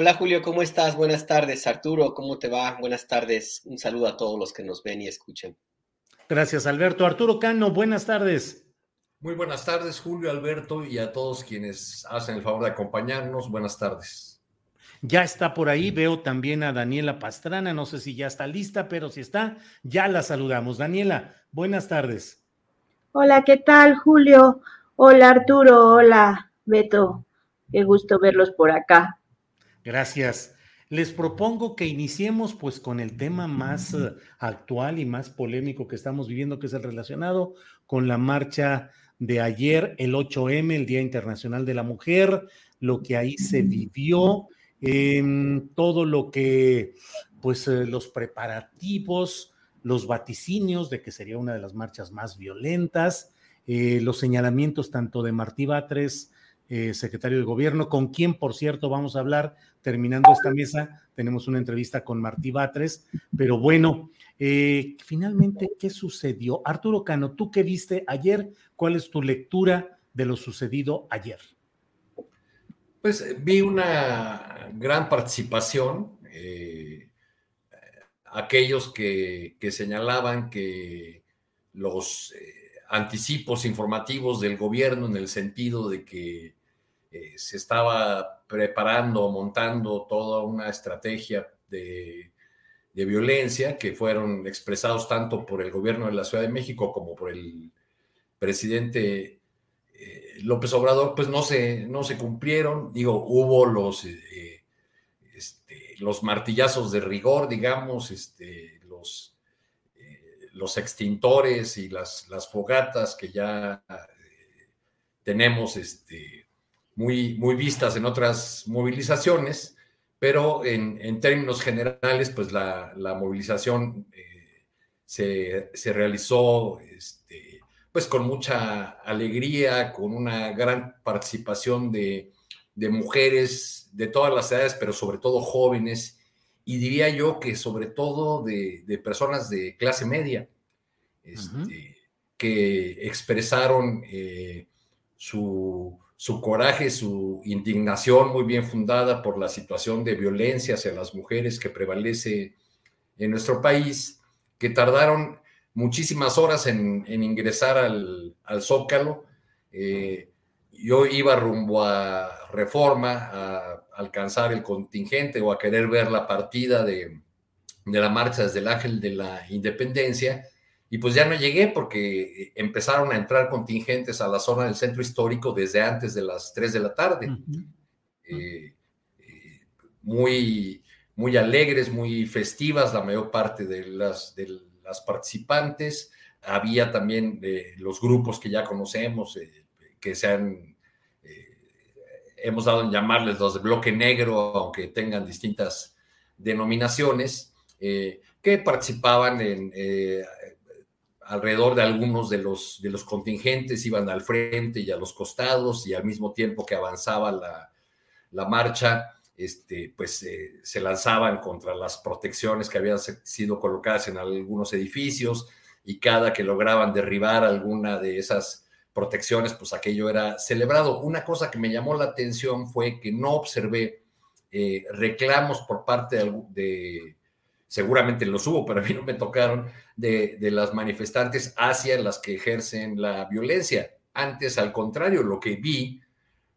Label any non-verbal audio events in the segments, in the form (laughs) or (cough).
Hola Julio, ¿cómo estás? Buenas tardes. Arturo, ¿cómo te va? Buenas tardes. Un saludo a todos los que nos ven y escuchen. Gracias, Alberto. Arturo Cano, buenas tardes. Muy buenas tardes, Julio, Alberto, y a todos quienes hacen el favor de acompañarnos. Buenas tardes. Ya está por ahí, veo también a Daniela Pastrana, no sé si ya está lista, pero si está, ya la saludamos. Daniela, buenas tardes. Hola, ¿qué tal, Julio? Hola, Arturo. Hola, Beto. Qué gusto verlos por acá. Gracias. Les propongo que iniciemos pues con el tema más uh, actual y más polémico que estamos viviendo, que es el relacionado con la marcha de ayer, el 8M, el Día Internacional de la Mujer, lo que ahí se vivió, eh, todo lo que, pues eh, los preparativos, los vaticinios de que sería una de las marchas más violentas, eh, los señalamientos tanto de Martí Batres, eh, secretario de gobierno, con quien, por cierto, vamos a hablar terminando esta mesa. Tenemos una entrevista con Martí Batres, pero bueno, eh, finalmente, ¿qué sucedió? Arturo Cano, ¿tú qué viste ayer? ¿Cuál es tu lectura de lo sucedido ayer? Pues eh, vi una gran participación. Eh, aquellos que, que, señalaban que los anticipos informativos del gobierno en el sentido de que eh, se estaba preparando, montando toda una estrategia de, violencia que fueron expresados tanto por el gobierno de la Ciudad de México como por el presidente eh, López Obrador, pues no se, no se cumplieron. Digo, hubo los, eh, este, los martillazos de rigor, digamos, este, los, los extintores y las, las fogatas que ya tenemos este, muy, muy vistas en otras movilizaciones, pero en, en términos generales, pues la, la movilización eh, se, se, realizó este, pues con mucha alegría, con una gran participación de, de mujeres de todas las edades, pero sobre todo jóvenes, y diría yo que sobre todo de, de personas de clase media, este, uh -huh. que expresaron eh, su su coraje, su indignación muy bien fundada por la situación de violencia hacia las mujeres que prevalece en nuestro país, que tardaron muchísimas horas en, ingresar al, al Zócalo. Eh, yo iba rumbo a Reforma a alcanzar el contingente o a querer ver la partida de, de la marcha desde el Ángel de la Independencia y pues ya no llegué porque empezaron a entrar contingentes a la zona del centro histórico desde antes de las 3 de la tarde. Uh -huh. eh, eh, muy, muy alegres, muy festivas la mayor parte de las, de las participantes. Había también eh, los grupos que ya conocemos, que se han, hemos dado en llamarles los de bloque negro, aunque tengan distintas denominaciones, que participaban en alrededor de algunos de los, de los contingentes iban al frente y a los costados y al mismo tiempo que avanzaba la, la marcha, este, pues eh, se lanzaban contra las protecciones que habían sido colocadas en algunos edificios y cada que lograban derribar alguna de esas protecciones, pues aquello era celebrado. Una cosa que me llamó la atención fue que no observé eh, reclamos por parte de, seguramente los hubo, pero a mí no me tocaron, de, las manifestantes hacia las que ejercen la violencia. Antes, al contrario, lo que vi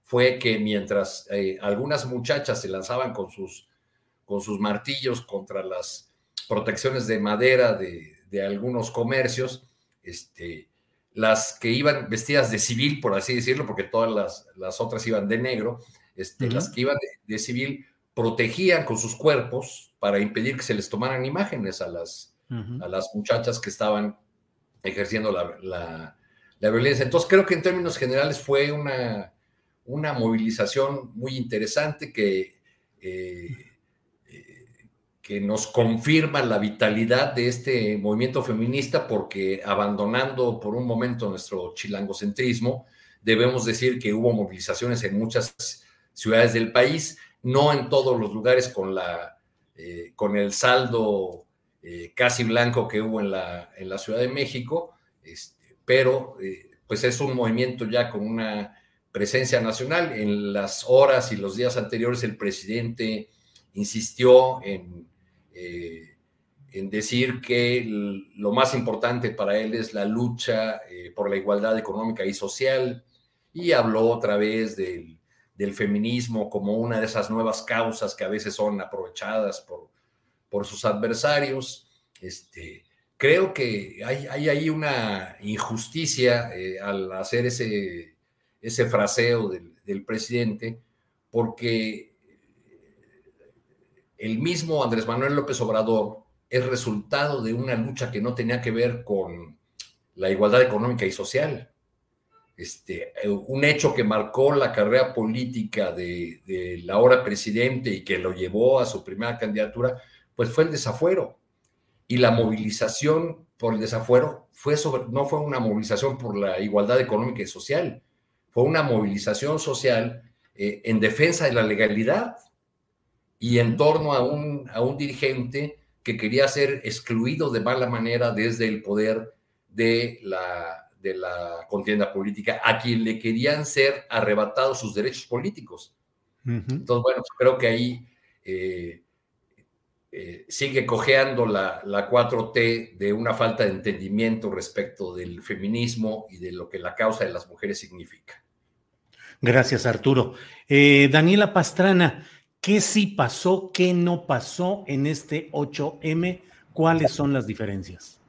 fue que mientras eh, algunas muchachas se lanzaban con sus, con sus martillos contra las protecciones de madera de, algunos comercios, este, las que iban vestidas de civil, por así decirlo, porque todas las, otras iban de negro, este, las que iban de, civil protegían con sus cuerpos para impedir que se les tomaran imágenes a las, a las muchachas que estaban ejerciendo la, violencia. Entonces creo que en términos generales fue una, una movilización muy interesante que, eh, eh, que nos confirma la vitalidad de este movimiento feminista porque abandonando por un momento nuestro chilangocentrismo, debemos decir que hubo movilizaciones en muchas ciudades del país, no en todos los lugares con, la, eh, con el saldo eh, casi blanco que hubo en la, en la Ciudad de México, este, pero eh, pues es un movimiento ya con una presencia nacional. En las horas y los días anteriores el presidente insistió en, en decir que lo más importante para él es la lucha por la igualdad económica y social y habló otra vez del del feminismo como una de esas nuevas causas que a veces son aprovechadas por, por sus adversarios. Este, creo que hay, hay ahí una injusticia eh, al hacer ese, ese fraseo del, del, presidente, porque el mismo Andrés Manuel López Obrador es resultado de una lucha que no tenía que ver con la igualdad económica y social. Este, eh, un hecho que marcó la carrera política de, la ahora presidente y que lo llevó a su primera candidatura, pues fue el desafuero. Y la movilización por el desafuero fue sobre, no fue una movilización por la igualdad económica y social, fue una movilización social eh, en defensa de la legalidad y en torno a un, a un dirigente que quería ser excluido de mala manera desde el poder de la, de la contienda política, a quien le querían ser arrebatados sus derechos políticos. Entonces, bueno, creo que ahí eh, eh, sigue cojeando la, la 4T de una falta de entendimiento respecto del feminismo y de lo que la causa de las mujeres significa. Gracias, Arturo. Eh, Daniela Pastrana, ¿qué sí pasó, qué no pasó en este 8M? ¿Cuáles son las diferencias?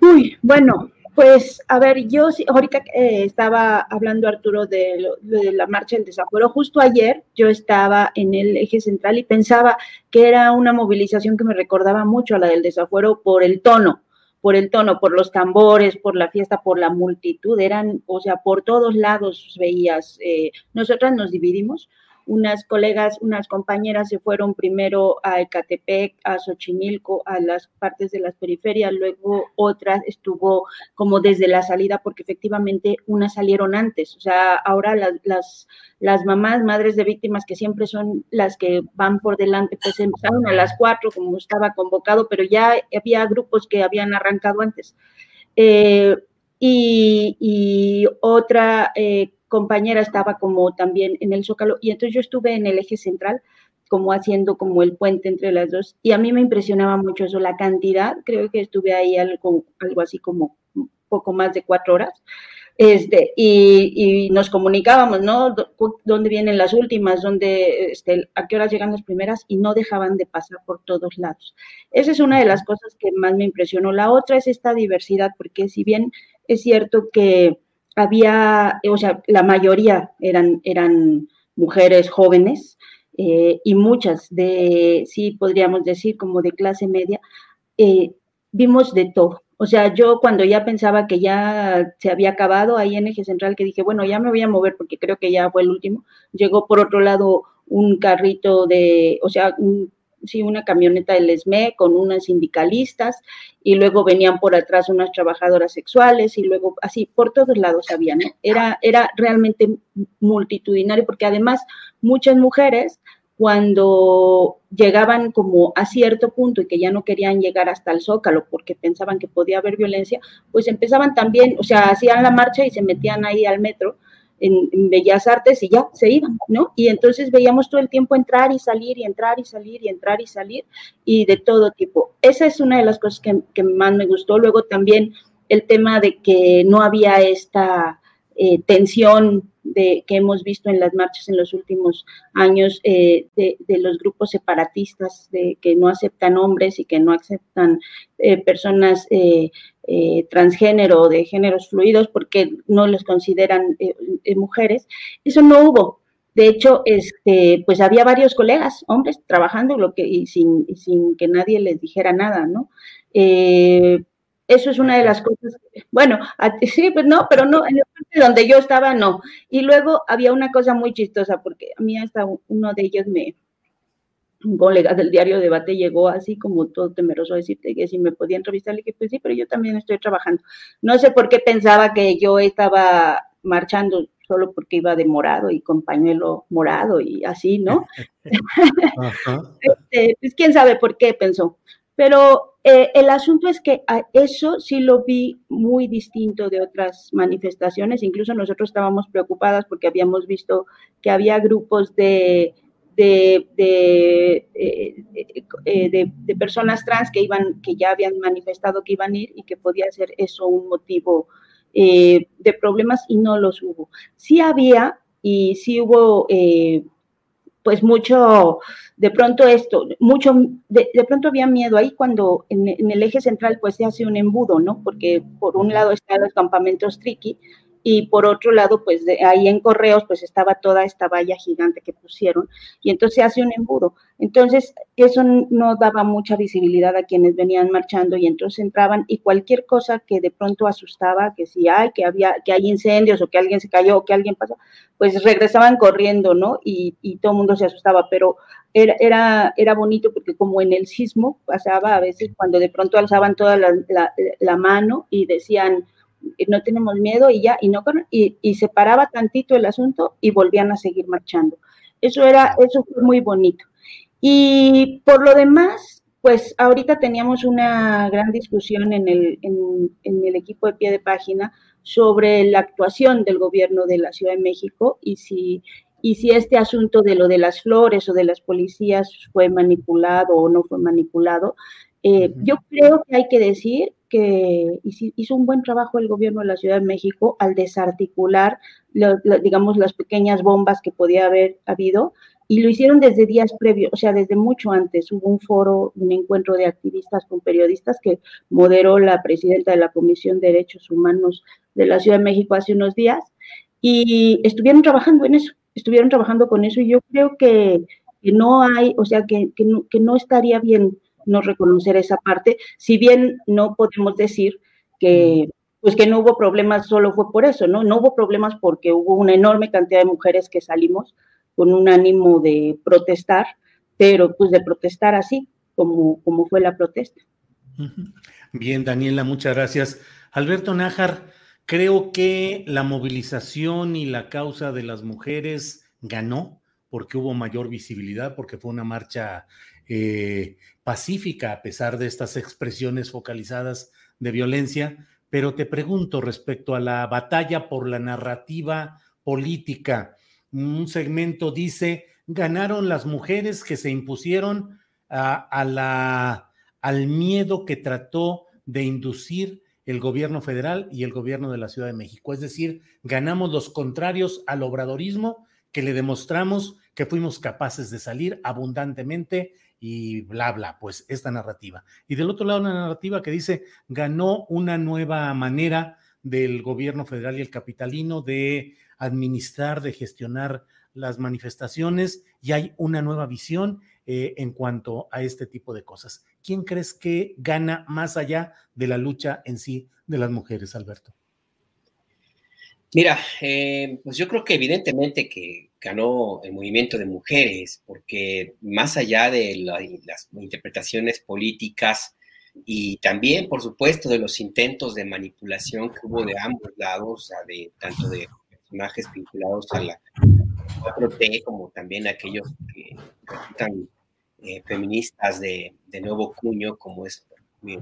Uy, bueno, pues a ver, yo ahorita eh, estaba hablando Arturo de, de, la marcha del desafuero, justo ayer yo estaba en el eje central y pensaba que era una movilización que me recordaba mucho a la del desafuero por el tono, por el tono, por los tambores, por la fiesta, por la multitud, eran, o sea, por todos lados veías, eh, nosotras nos dividimos, unas colegas, unas compañeras se fueron primero a Ecatepec, a Xochimilco, a las partes de las periferias, luego otras estuvo como desde la salida, porque efectivamente unas salieron antes. O sea, ahora las, las, las mamás, madres de víctimas, que siempre son las que van por delante, pues empezaron a las cuatro, como estaba convocado, pero ya había grupos que habían arrancado antes. Eh, y, y, otra eh, compañera estaba como también en el Zócalo y entonces yo estuve en el eje central como haciendo como el puente entre las dos y a mí me impresionaba mucho eso, la cantidad, creo que estuve ahí algo, algo así como poco más de cuatro horas. Este, y, nos comunicábamos, ¿no? ¿Dónde vienen las últimas? ¿Dónde, este, ¿A qué horas llegan las primeras? Y no dejaban de pasar por todos lados. Esa es una de las cosas que más me impresionó. La otra es esta diversidad, porque si bien es cierto que había, o sea, la mayoría eran, eran mujeres jóvenes eh, y muchas de, sí podríamos decir, como de clase media, eh, vimos de todo. O sea, yo cuando ya pensaba que ya se había acabado ahí en Eje Central, que dije, bueno, ya me voy a mover porque creo que ya fue el último, llegó por otro lado un carrito de, o sea, un sí, una camioneta del ESME con unas sindicalistas y luego venían por atrás unas trabajadoras sexuales y luego así por todos lados había, ¿no? Era, era realmente multitudinario porque además muchas mujeres cuando llegaban como a cierto punto y que ya no querían llegar hasta el zócalo porque pensaban que podía haber violencia, pues empezaban también, o sea, hacían la marcha y se metían ahí al metro en, Bellas Artes y ya se iban, ¿no? Y entonces veíamos todo el tiempo entrar y salir y entrar y salir y entrar y salir y de todo tipo. Esa es una de las cosas que, que más me gustó. Luego también el tema de que no había esta eh, tensión de, que hemos visto en las marchas en los últimos años eh, de, los grupos separatistas de, que no aceptan hombres y que no aceptan eh, personas transgénero de géneros fluidos porque no les consideran mujeres. Eso no hubo. De hecho, este, pues había varios colegas, hombres, trabajando lo que, y sin, sin que nadie les dijera nada, ¿no? Eso es una de las cosas. Bueno, sí, pues no, pero no, en el parte donde yo estaba, no. Y luego había una cosa muy chistosa, porque a mí hasta uno de ellos me, un colega del diario Debate llegó así como todo temeroso a decirte que si me podía entrevistar, le dije, pues sí, pero yo también estoy trabajando. No sé por qué pensaba que yo estaba marchando solo porque iba de morado y con pañuelo morado y así, ¿no? (laughs) (laughs) Este, pues quién sabe por qué pensó. Pero eh, el asunto es que eso sí lo vi muy distinto de otras manifestaciones. Incluso nosotros estábamos preocupadas porque habíamos visto que había grupos de, de, de, eh, eh, de, personas trans que, iban, que ya habían manifestado que iban a ir y que podía ser eso un motivo de problemas y no los hubo. Sí había y sí hubo pues mucho, de pronto esto, mucho, de, pronto había miedo ahí cuando en, en, el eje central pues se hace un embudo, ¿no? Porque por un lado están los campamentos triqui y por otro lado, pues de ahí en Correos, pues estaba toda esta valla gigante que pusieron, y entonces se hace un embudo. Entonces, eso no daba mucha visibilidad a quienes venían marchando, y entonces entraban, y cualquier cosa que de pronto asustaba, que si hay, que había, que hay incendios, o que alguien se cayó, o que alguien pasó, pues regresaban corriendo, ¿no? Y, todo el mundo se asustaba, pero era, era, era bonito porque como en el sismo pasaba a veces cuando de pronto alzaban toda la mano y decían, no tenemos miedo y ya, y, no, y, se paraba tantito el asunto y volvían a seguir marchando. Eso era, eso fue muy bonito. Y por lo demás, pues ahorita teníamos una gran discusión en el, en el equipo de pie de página sobre la actuación del gobierno de la Ciudad de México y si, y si este asunto de lo de las flores o de las policías fue manipulado o no fue manipulado. Eh, yo creo que hay que decir que hizo un buen trabajo el gobierno de la Ciudad de México al desarticular, digamos, las pequeñas bombas que podía haber habido, y lo hicieron desde días previos, o sea, desde mucho antes. Hubo un foro, un encuentro de activistas con periodistas que moderó la presidenta de la Comisión de Derechos Humanos de la Ciudad de México hace unos días, y estuvieron trabajando en eso, estuvieron trabajando con eso, y yo creo que, no hay, o sea, que, que no estaría bien no reconocer esa parte, si bien no podemos decir que pues que no hubo problemas solo fue por eso, ¿no? No hubo problemas porque hubo una enorme cantidad de mujeres que salimos con un ánimo de protestar, pero pues de protestar así, como, como fue la protesta. Bien, Daniela, muchas gracias. Alberto Nájar, creo que la movilización y la causa de las mujeres ganó porque hubo mayor visibilidad, porque fue una marcha eh, pacífica a pesar de estas expresiones focalizadas de violencia, pero te pregunto respecto a la batalla por la narrativa política. Un segmento dice, ganaron las mujeres que se impusieron a, la, al miedo que trató de inducir el gobierno federal y el gobierno de la Ciudad de México. Es decir, ganamos los contrarios al obradorismo que le demostramos que fuimos capaces de salir abundantemente y bla, bla, pues esta narrativa. Y del otro lado, una narrativa que dice, ganó una nueva manera del gobierno federal y el capitalino de administrar, de gestionar las manifestaciones y hay una nueva visión eh, en cuanto a este tipo de cosas. ¿Quién crees que gana más allá de la lucha en sí de las mujeres, Alberto? Mira, eh, pues yo creo que evidentemente que ganó el movimiento de mujeres, porque más allá de las interpretaciones políticas y también, por supuesto, de los intentos de manipulación que hubo de ambos lados, de, tanto de personajes vinculados a la 4T como también aquellos que eh, feministas de, nuevo cuño, como es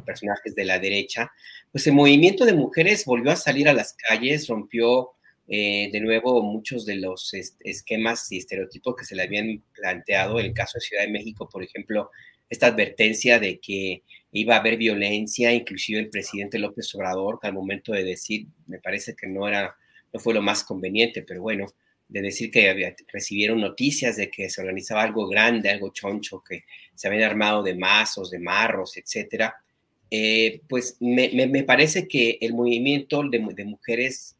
personajes de la derecha, pues el movimiento de mujeres volvió a salir a las calles, rompió eh, de nuevo muchos de los esquemas y estereotipos que se le habían planteado. En el caso de Ciudad de México, por ejemplo, esta advertencia de que iba a haber violencia, inclusive el presidente López Obrador, que al momento de decir, me parece que no era, no fue lo más conveniente, pero bueno, de decir que recibieron noticias de que se organizaba algo grande, algo choncho, que se habían armado de mazos, de marros, etcétera, eh, pues me, parece que el movimiento de, de, mujeres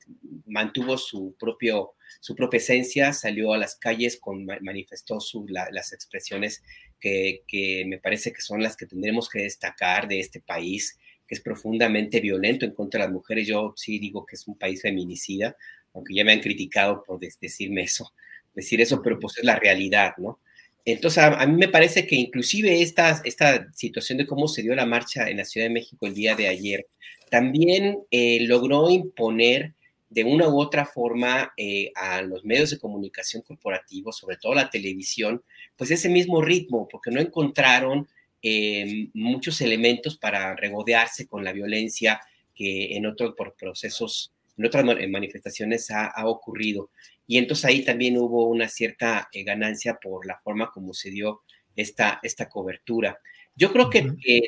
mantuvo su, propio, su propia esencia, salió a las calles, con, manifestó su, las expresiones que, que, me parece que son las que tendremos que destacar de este país, que es profundamente violento en contra de las mujeres. Yo sí digo que es un país feminicida, aunque ya me han criticado por decirme eso, decir eso, pero pues es la realidad, ¿no? Entonces, a, mí me parece que inclusive esta, esta situación de cómo se dio la marcha en la Ciudad de México el día de ayer, también eh, logró imponer de una u otra forma eh, a los medios de comunicación corporativos, sobre todo la televisión, pues ese mismo ritmo, porque no encontraron eh, muchos elementos para regodearse con la violencia que en otros procesos en otras manifestaciones ha, ocurrido. Y entonces ahí también hubo una cierta eh, ganancia por la forma como se dio esta, esta cobertura. Yo creo que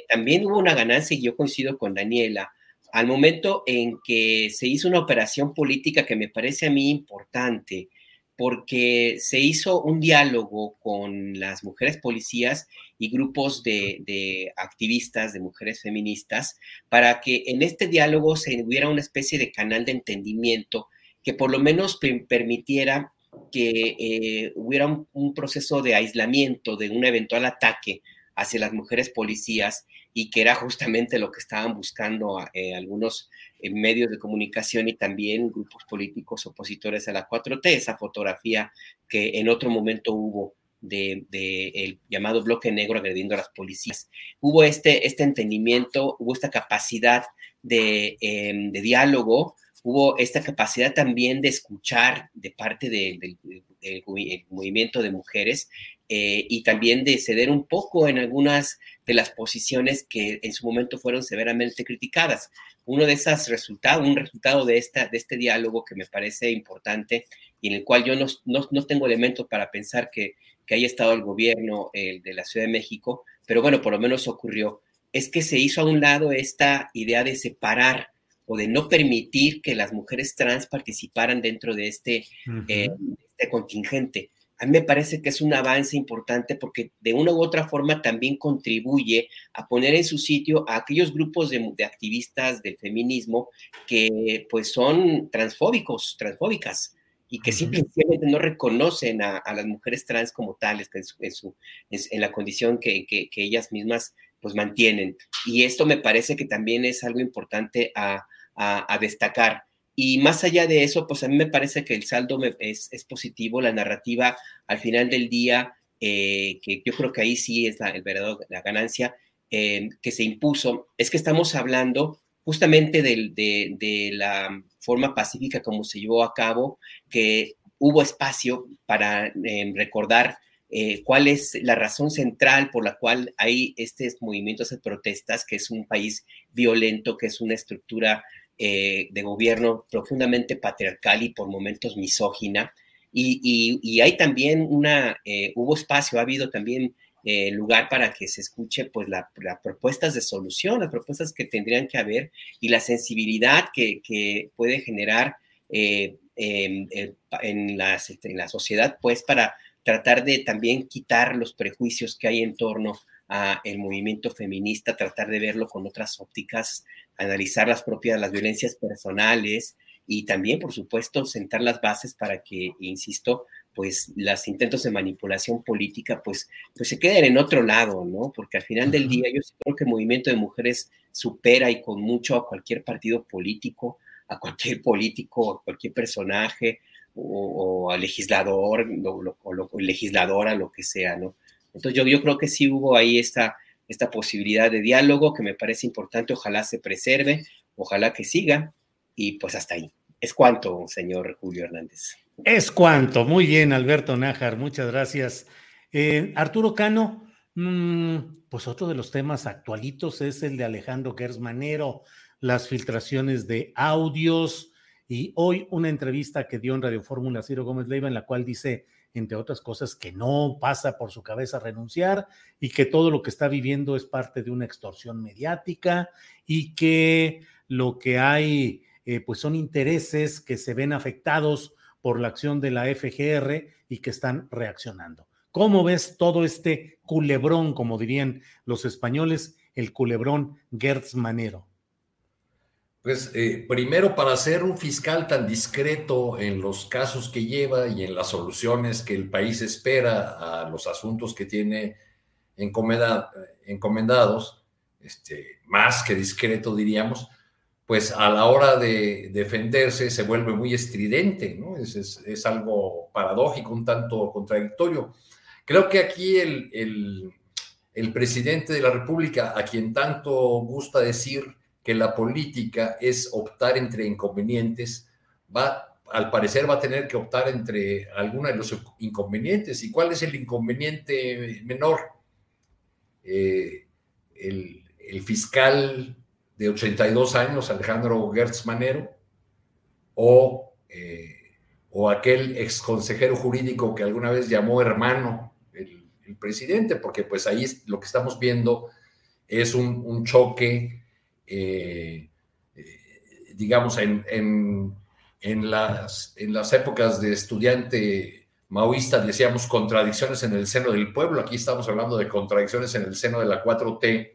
también hubo una ganancia, y yo coincido con Daniela, al momento en que se hizo una operación política que me parece a mí importante, porque se hizo un diálogo con las mujeres policías y grupos de, activistas, de mujeres feministas, para que en este diálogo se hubiera una especie de canal de entendimiento que por lo menos permitiera que eh, hubiera un, proceso de aislamiento de un eventual ataque hacia las mujeres policías y que era justamente lo que estaban buscando eh, algunos eh, medios de comunicación y también grupos políticos opositores a la 4T, esa fotografía que en otro momento hubo del de, llamado bloque negro agrediendo a las policías. Hubo este, este entendimiento, hubo esta capacidad de, em, de diálogo, hubo esta capacidad también de escuchar de parte del movimiento de mujeres eh, y también de ceder un poco en algunas de las posiciones que en su momento fueron severamente criticadas. Uno de esos resultados, un resultado de, esta, de este diálogo que me parece importante y en el cual yo no, no, tengo elementos para pensar que, que haya estado el gobierno de la Ciudad de México, pero bueno, por lo menos ocurrió, es que se hizo a un lado esta idea de separar o de no permitir que las mujeres trans participaran dentro de este, eh, este contingente. A mí me parece que es un avance importante porque de una u otra forma también contribuye a poner en su sitio a aquellos grupos de, activistas del feminismo que pues son transfóbicos, transfóbicas y que simplemente no reconocen a, las mujeres trans como tales en, su, en, la condición que, ellas mismas pues mantienen. Y esto me parece que también es algo importante a, a destacar. Y más allá de eso, pues a mí me parece que el saldo es, positivo, la narrativa al final del día, eh, que yo creo que ahí sí es la, el verdadero, la ganancia eh, que se impuso, es que estamos hablando justamente de, la forma pacífica como se llevó a cabo, que hubo espacio para eh, recordar cuál es la razón central por la cual hay estos movimientos de protestas, que es un país violento, que es una estructura eh, de gobierno profundamente patriarcal y por momentos misógina. Y, hay también una, eh, hubo espacio, ha habido también eh, lugar para que se escuche pues las propuestas de solución, las propuestas que tendrían que haber y la sensibilidad que, puede generar en, la, en la sociedad pues para tratar de también quitar los prejuicios que hay en torno el movimiento feminista, tratar de verlo con otras ópticas, analizar las propias, las violencias personales y también, por supuesto, sentar las bases para que, insisto, pues los intentos de manipulación política, pues, pues se queden en otro lado, ¿no? Porque al final del día yo creo que el movimiento de mujeres supera y con mucho a cualquier partido político, a cualquier político, a cualquier personaje o, al legislador o, o legisladora, lo que sea, ¿no? Entonces yo, yo creo que sí hubo ahí esta, esta posibilidad de diálogo que me parece importante, ojalá se preserve, ojalá que siga y pues hasta ahí. Es cuanto, señor Julio Hernández. Es cuanto, muy bien, Alberto Nájar, muchas gracias. Eh, Arturo Cano, mm, pues otro de los temas actualitos es el de Alejandro Gersmanero, las filtraciones de audios y hoy una entrevista que dio en Radio Fórmula Ciro Gómez Leiva en la cual dice, entre otras cosas, que no pasa por su cabeza renunciar y que todo lo que está viviendo es parte de una extorsión mediática y que lo que hay eh, pues son intereses que se ven afectados por la acción de la FGR y que están reaccionando. ¿Cómo ves todo este culebrón, como dirían los españoles, el culebrón Gertz Manero? Pues eh, primero, para ser un fiscal tan discreto en los casos que lleva y en las soluciones que el país espera a los asuntos que tiene encomendados, este, más que discreto diríamos, pues a la hora de defenderse se vuelve muy estridente, ¿no? Es, algo paradójico, un tanto contradictorio. Creo que aquí el, el, presidente de la República, a quien tanto gusta decir que la política es optar entre inconvenientes, va, al parecer va a tener que optar entre alguna de los inconvenientes. ¿Y cuál es el inconveniente menor? Eh, el, el fiscal de 82 años, Alejandro Gertz Manero, o, eh, o aquel ex consejero jurídico que alguna vez llamó hermano el, presidente, porque pues ahí lo que estamos viendo es un, choque, eh, eh, digamos, en, en, las, en las épocas de estudiante maoísta decíamos contradicciones en el seno del pueblo, aquí estamos hablando de contradicciones en el seno de la 4T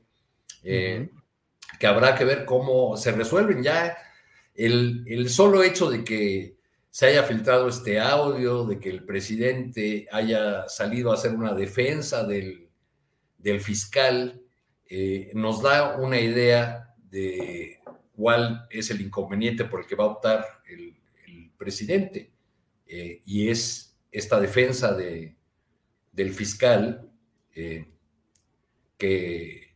que habrá que ver cómo se resuelven. Ya el, solo hecho de que se haya filtrado este audio, de que el presidente haya salido a hacer una defensa del, fiscal, eh, nos da una idea de cuál es el inconveniente por el que va a optar el, presidente. Eh, y es esta defensa de, del fiscal eh, que,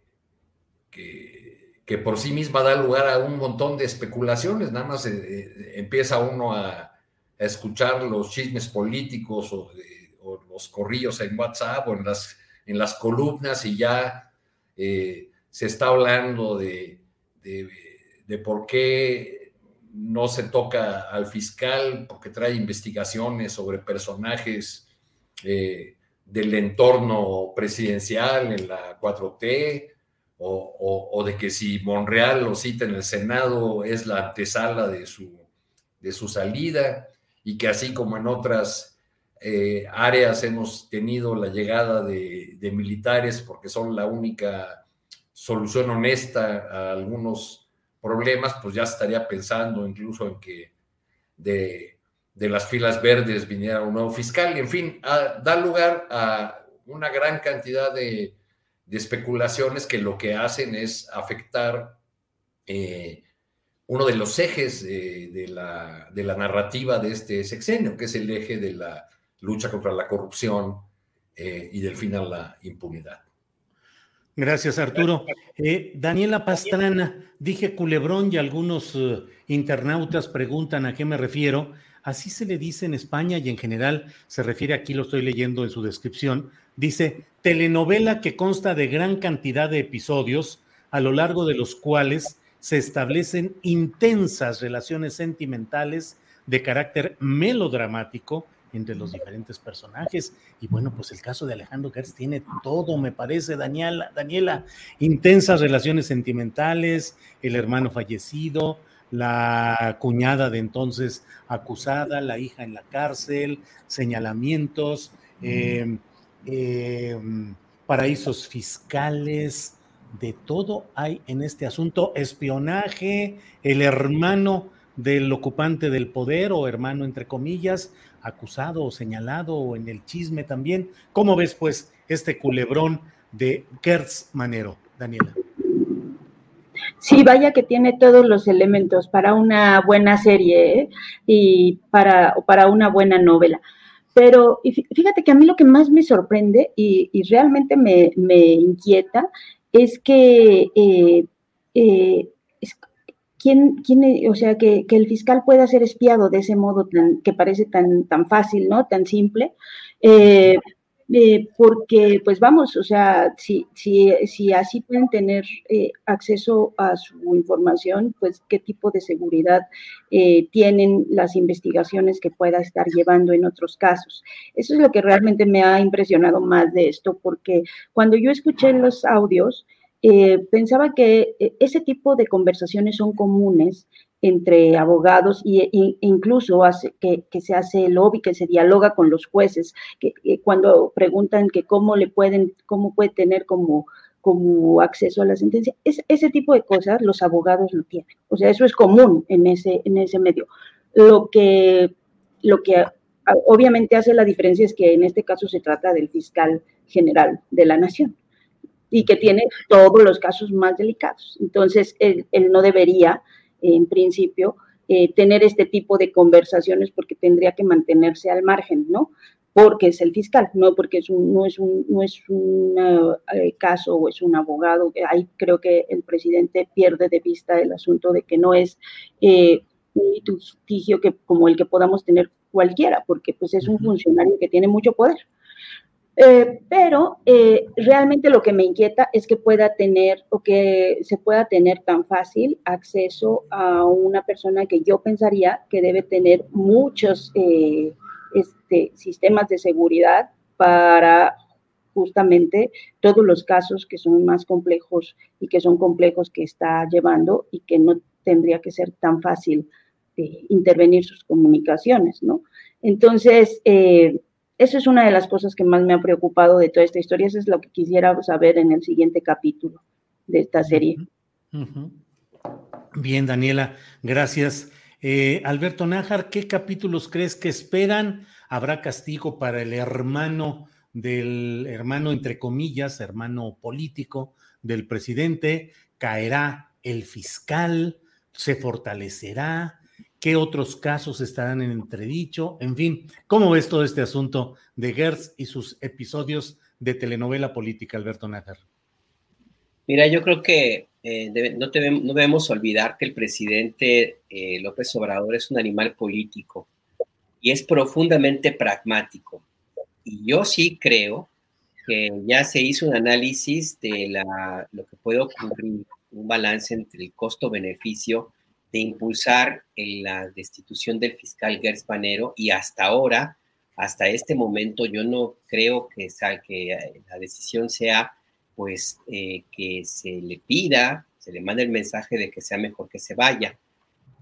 que por sí misma da lugar a un montón de especulaciones, nada más eh, empieza uno a, escuchar los chismes políticos o, los corrillos en WhatsApp o en las, en las columnas y ya se está hablando de, de, por qué no se toca al fiscal, porque trae investigaciones sobre personajes del entorno presidencial en la 4T, o, de que si Monreal lo cita en el Senado es la antesala de su, de su salida y que así como en otras eh, áreas hemos tenido la llegada de, militares porque son la única solución honesta a algunos problemas, pues ya estaría pensando incluso en que de, de las filas verdes viniera un nuevo fiscal. Y en fin, da lugar a una gran cantidad de de especulaciones que lo que hacen es afectar eh, uno de los ejes de, la, narrativa de este sexenio, que es el eje de la lucha contra la corrupción eh, y del fin a la impunidad. Gracias, Arturo. Eh, Daniela Pastrana, dije culebrón y algunos internautas preguntan a qué me refiero. Así se le dice en España y en general se refiere, aquí lo estoy leyendo en su descripción, dice telenovela que consta de gran cantidad de episodios a lo largo de los cuales se establecen intensas relaciones sentimentales de carácter melodramático entre los diferentes personajes. Y bueno, pues el caso de Alejandro Gertz tiene todo, me parece, Daniela, Daniela, intensas relaciones sentimentales, el hermano fallecido, la cuñada de entonces acusada, la hija en la cárcel, señalamientos, em, em, paraísos fiscales, de todo hay en este asunto, espionaje, el hermano del ocupante del poder o hermano entre comillas, acusado o señalado o en el chisme también. ¿Cómo ves pues este culebrón de Gertz Manero, Daniela? Sí, vaya que tiene todos los elementos para una buena serie ¿eh? y para, para una buena novela. Pero fíjate que a mí lo que más me sorprende y, realmente me, inquieta es que eh, eh, ¿quién, quién, o sea, que, el fiscal pueda ser espiado de ese modo tan, que parece tan, tan fácil, ¿no? Tan simple. eh, porque pues vamos, o sea, si, si, si así pueden tener eh, acceso a su información, pues qué tipo de seguridad eh, tienen las investigaciones que pueda estar llevando en otros casos. Eso es lo que realmente me ha impresionado más de esto, porque cuando yo escuché los audios, pensaba que ese tipo de conversaciones son comunes entre abogados e, incluso que, se hace lobby, que se dialoga con los jueces, que, cuando preguntan que cómo le pueden, cómo puede tener como, como acceso a la sentencia, es, ese tipo de cosas los abogados lo tienen. O sea, eso es común en ese, en ese medio. Lo que, lo que obviamente hace la diferencia es que en este caso se trata del fiscal general de la nación y que tiene todos los casos más delicados. Entonces, él no debería en principio, eh, tener este tipo de conversaciones porque tendría que mantenerse al margen, ¿no? Porque es el fiscal, no porque es un, no es un, no es un eh, caso o es un abogado. Ahí creo que el presidente pierde de vista el asunto de que no es eh, un litigio que, como el que podamos tener cualquiera, porque pues es un funcionario que tiene mucho poder. Eh, pero eh, realmente lo que me inquieta es que pueda tener o que se pueda tener tan fácil acceso a una persona que yo pensaría que debe tener muchos eh, este, sistemas de seguridad para justamente todos los casos que son más complejos y que son complejos que está llevando y que no tendría que ser tan fácil intervenir sus comunicaciones, ¿no? Entonces, eso es una de las cosas que más me ha preocupado de toda esta historia. Eso es lo que quisiera saber en el siguiente capítulo de esta serie. Bien, Daniela, gracias. Eh, Alberto Nájar, ¿qué capítulos crees que esperan? ¿Habrá castigo para el hermano del hermano, entre comillas, hermano político del presidente? ¿Caerá el fiscal? ¿Se fortalecerá? Qué otros casos estarán en entredicho, en fin, ¿cómo ves todo este asunto de Gertz y sus episodios de telenovela política, Alberto Nájar? Mira, yo creo que eh, no, debemos olvidar que el presidente eh, López Obrador es un animal político y es profundamente pragmático. Y yo sí creo que ya se hizo un análisis de la, lo que puede ocurrir, un balance entre el costo-beneficio de impulsar la destitución del fiscal Gers Panero y hasta ahora, hasta este momento, yo no creo que, que eh, la decisión sea pues eh, que se le pida, se le mande el mensaje de que sea mejor que se vaya,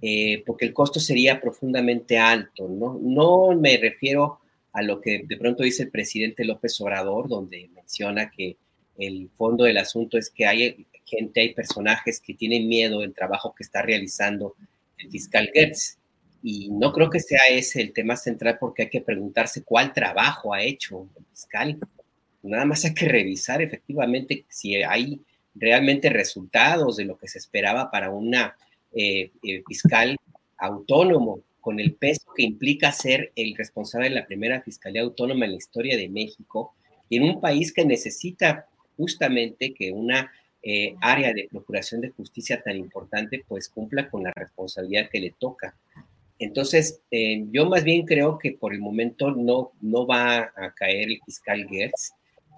eh, porque el costo sería profundamente alto, ¿no? No me refiero a lo que de pronto dice el presidente López Obrador, donde menciona que el fondo del asunto es que hay gente, hay personajes que tienen miedo del trabajo que está realizando el fiscal Gertz. Y no creo que sea ese el tema central porque hay que preguntarse cuál trabajo ha hecho el fiscal. Nada más hay que revisar efectivamente si hay realmente resultados de lo que se esperaba para una eh, eh, fiscal autónomo, con el peso que implica ser el responsable de la primera fiscalía autónoma en la historia de México, y en un país que necesita justamente que una eh, área de procuración de justicia tan importante, pues cumpla con la responsabilidad que le toca. Entonces, eh, yo más bien creo que por el momento no, no va a caer el fiscal Gertz,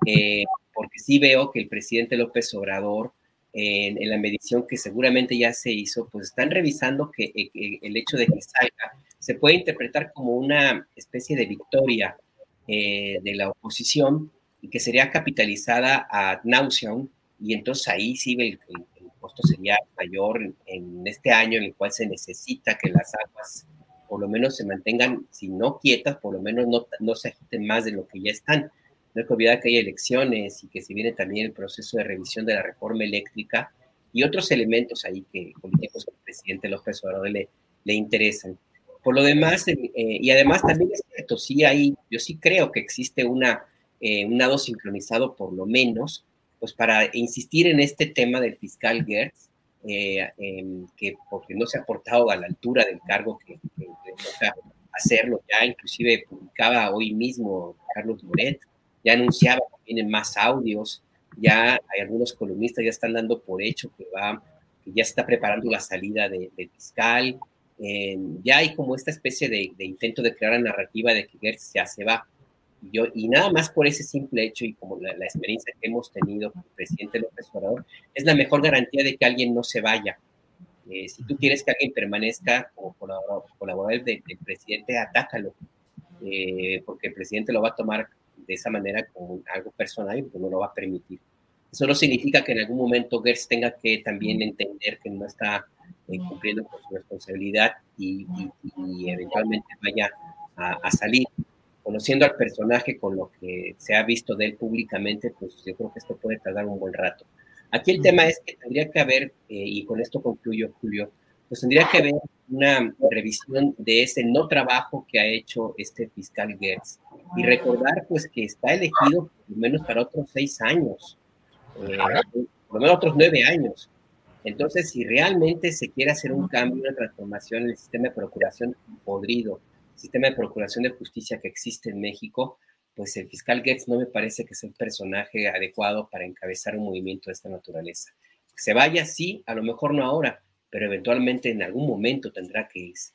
eh, porque sí veo que el presidente López Obrador, en, la medición que seguramente ya se hizo, pues están revisando que, el hecho de que salga se puede interpretar como una especie de victoria de la oposición y que sería capitalizada a nauseam y entonces ahí sí el, costo sería mayor en, este año en el cual se necesita que las aguas por lo menos se mantengan, si no quietas, por lo menos no, no se agiten más de lo que ya están. No hay que olvidar que hay elecciones y que se viene también el proceso de revisión de la reforma eléctrica y otros elementos ahí que políticos el presidente López Obrador le, le interesan. Por lo demás, eh, y además también es cierto, sí hay, yo sí creo que existe una, eh, un lado sincronizado por lo menos pues para insistir en este tema del fiscal Gertz, eh, que porque no se ha portado a la altura del cargo que, le toca hacerlo, ya inclusive publicaba hoy mismo Carlos Moret, ya anunciaba que vienen más audios, ya hay algunos columnistas ya están dando por hecho que va, que ya está preparando la salida del fiscal, ya hay como esta especie de, intento de crear la narrativa de que Gertz ya se va. Yo, y nada más por ese simple hecho y como la, experiencia que hemos tenido con el presidente López Obrador, es la mejor garantía de que alguien no se vaya. Eh, si tú quieres que alguien permanezca como colaborador, del, presidente, atácalo, eh, porque el presidente lo va a tomar de esa manera como algo personal y pues no lo va a permitir. Eso no significa que en algún momento Gertz tenga que también entender que no está eh, cumpliendo con su responsabilidad y, eventualmente vaya a, salir. Conociendo al personaje con lo que se ha visto de él públicamente, pues yo creo que esto puede tardar un buen rato. Aquí el tema es que tendría que haber, eh, y con esto concluyo, Julio, pues tendría que haber una revisión de ese no trabajo que ha hecho este fiscal Gertz y recordar pues que está elegido por lo menos para otros seis años, eh, por lo menos otros nueve años. Entonces, si realmente se quiere hacer un cambio, una transformación en el sistema de procuración podrido, sistema de procuración de justicia que existe en México, pues el fiscal Getz no me parece que sea el personaje adecuado para encabezar un movimiento de esta naturaleza. Se vaya, sí, a lo mejor no ahora, pero eventualmente en algún momento tendrá que irse.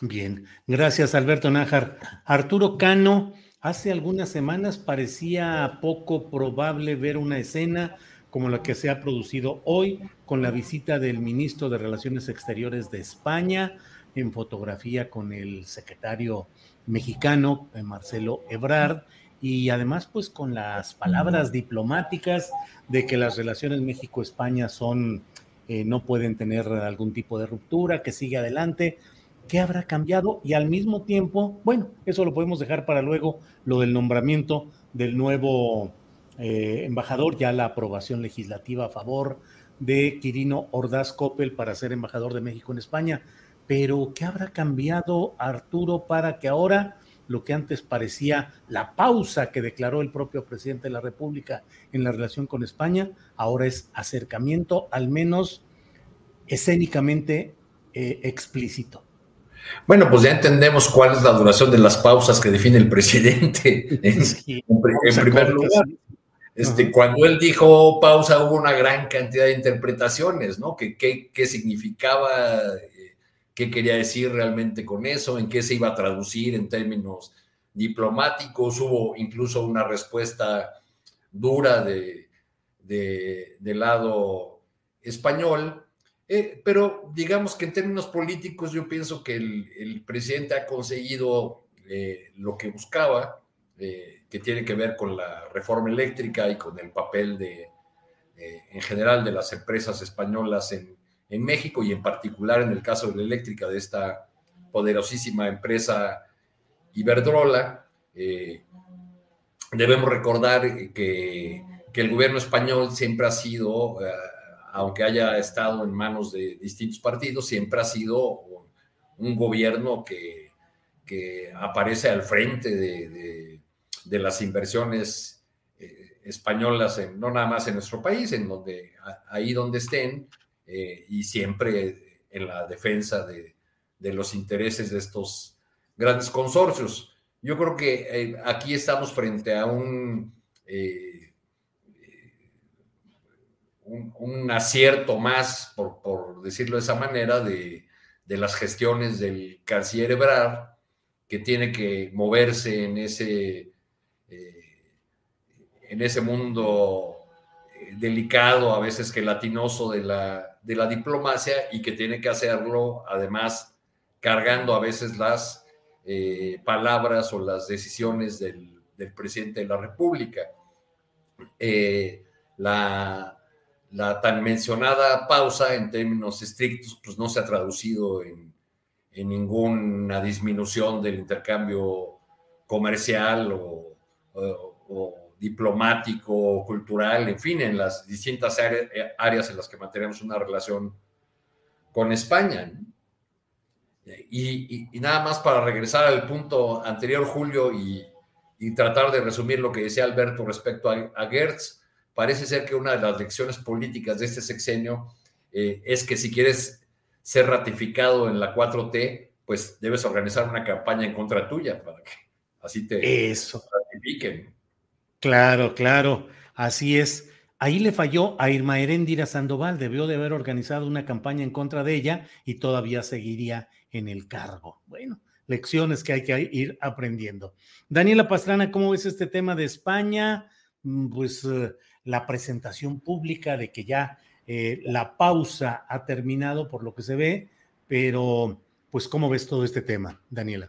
Bien, gracias Alberto Nájar. Arturo Cano, hace algunas semanas parecía poco probable ver una escena como la que se ha producido hoy con la visita del ministro de Relaciones Exteriores de España en fotografía con el secretario mexicano, eh, Marcelo Ebrard, y además pues con las palabras diplomáticas de que las relaciones México-España son, eh, no pueden tener algún tipo de ruptura, que sigue adelante. ¿Qué habrá cambiado? Y al mismo tiempo, bueno, eso lo podemos dejar para luego, lo del nombramiento del nuevo eh, embajador, ya la aprobación legislativa a favor de Quirino Ordaz Coppel para ser embajador de México en España pero ¿qué habrá cambiado Arturo para que ahora lo que antes parecía la pausa que declaró el propio presidente de la República en la relación con España, ahora es acercamiento, al menos escénicamente eh, explícito? Bueno, pues ya entendemos cuál es la duración de las pausas que define el presidente. (laughs) en, primer lugar, este, cuando él dijo pausa hubo una gran cantidad de interpretaciones, ¿no? ¿Qué, qué significaba qué quería decir realmente con eso, en qué se iba a traducir en términos diplomáticos. Hubo incluso una respuesta dura de, del lado español. Eh, pero digamos que en términos políticos yo pienso que el, presidente ha conseguido eh, lo que buscaba, eh, que tiene que ver con la reforma eléctrica y con el papel de, en general de las empresas españolas en, en México y en particular en el caso de la eléctrica de esta poderosísima empresa Iberdrola. Eh, debemos recordar que, el gobierno español siempre ha sido, eh, aunque haya estado en manos de distintos partidos, siempre ha sido un gobierno que, aparece al frente de, las inversiones eh, españolas, no nada más en nuestro país, en donde ahí donde estén, eh, y siempre en la defensa de, los intereses de estos grandes consorcios. Yo creo que eh, aquí estamos frente a un, eh, un, acierto más, por, decirlo de esa manera, de, las gestiones del canciller Ebrard, que tiene que moverse en ese, en ese mundo delicado, a veces gelatinoso de la, de la diplomacia y que tiene que hacerlo además cargando a veces las eh, palabras o las decisiones del, presidente de la República. Eh, la, tan mencionada pausa en términos estrictos pues no se ha traducido en, ninguna disminución del intercambio comercial o, diplomático, cultural, en fin, en las distintas eh, áreas en las que mantenemos una relación con España. Y, nada más para regresar al punto anterior, Julio, y, tratar de resumir lo que decía Alberto respecto a, a, Gertz, parece ser que una de las lecciones políticas de este sexenio eh, es que si quieres ser ratificado en la 4T, pues debes organizar una campaña en contra tuya para que así te Eso. ratifiquen. Claro, claro, así es. Ahí le falló a Irma Heréndira Sandoval, debió de haber organizado una campaña en contra de ella y todavía seguiría en el cargo. Bueno, lecciones que hay que ir aprendiendo. Daniela Pastrana, ¿cómo ves este tema de España? Mm, pues eh, la presentación pública de que ya eh, la pausa ha terminado por lo que se ve, pero pues ¿cómo ves todo este tema, Daniela?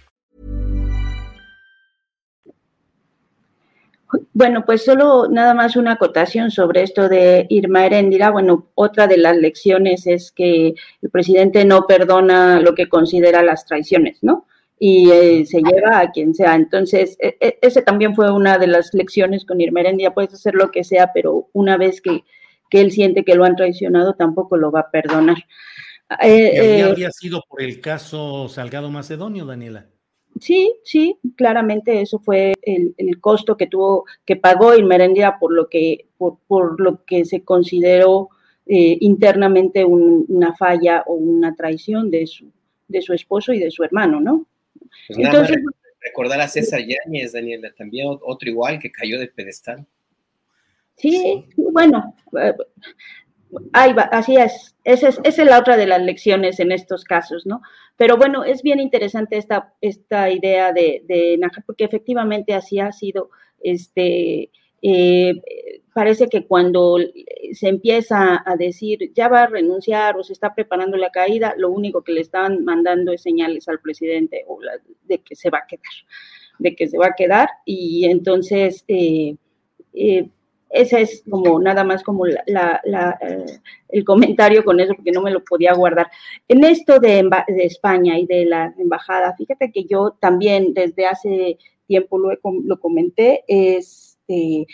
Bueno, pues solo nada más una acotación sobre esto de Irma Heréndira. Bueno, otra de las lecciones es que el presidente no perdona lo que considera las traiciones, ¿no? Y eh, se lleva a quien sea. Entonces, e, e, ese también fue una de las lecciones con Irma Heréndira. Puedes hacer lo que sea, pero una vez que, que él siente que lo han traicionado, tampoco lo va a perdonar. Eh, eh, habría sido por el caso Salgado Macedonio, Daniela. Sí, sí, claramente eso fue el, costo que tuvo, que pagó Irmerendia por lo que, por, lo que se consideró eh, internamente una falla o una traición de su, de su esposo y de su hermano, ¿no? Pues Entonces, recordar a César Yáñez, Daniela, también otro igual que cayó del pedestal. Sí, bueno, eh, Ahí va, así es. Esa es, esa es la otra de las lecciones en estos casos, ¿no? Pero bueno, es bien interesante esta, esta idea de, de porque efectivamente así ha sido, este, eh, parece que cuando se empieza a decir ya va a renunciar o se está preparando la caída, lo único que le están mandando es señales al presidente de que se va a quedar, de que se va a quedar y entonces eh, eh, ese es como nada más como la, eh, el comentario con eso, porque no me lo podía guardar. En esto de, de, España y de la embajada, fíjate que yo también desde hace tiempo lo, lo comenté, es, este,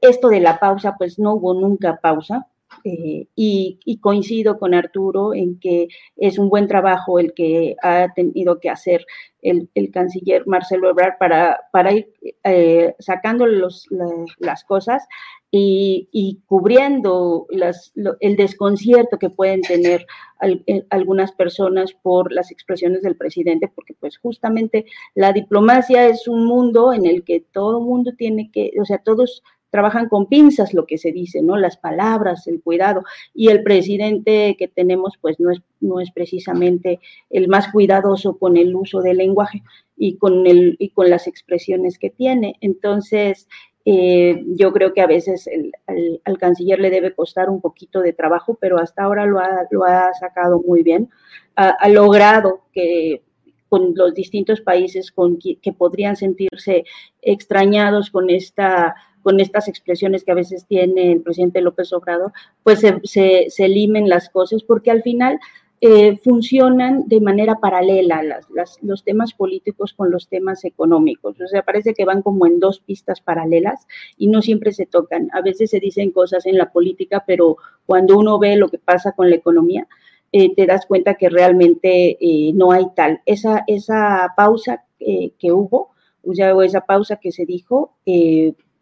esto de la pausa, pues no hubo nunca pausa. Eh, y, coincido con Arturo en que es un buen trabajo el que ha tenido que hacer el, canciller Marcelo Ebrard para, para ir eh, sacando los, las cosas y, cubriendo las, el desconcierto que pueden tener eh, algunas personas por las expresiones del presidente, porque pues justamente la diplomacia es un mundo en el que todo mundo tiene que, o sea, todos trabajan con pinzas lo que se dice, ¿no? Las palabras, el cuidado. Y el presidente que tenemos, pues no es, no es precisamente el más cuidadoso con el uso del lenguaje y con, el, y con las expresiones que tiene. Entonces, eh, yo creo que a veces al canciller le debe costar un poquito de trabajo, pero hasta ahora lo ha, lo ha sacado muy bien. ha logrado que con los distintos países con que, podrían sentirse extrañados con esta con estas expresiones que a veces tiene el presidente López Obrador, pues se, se, limen las cosas, porque al final eh, funcionan de manera paralela las, los temas políticos con los temas económicos. O sea, parece que van como en dos pistas paralelas y no siempre se tocan. A veces se dicen cosas en la política, pero cuando uno ve lo que pasa con la economía, eh, te das cuenta que realmente eh, no hay tal. Esa, esa pausa eh, que hubo, o sea, esa pausa que se dijo,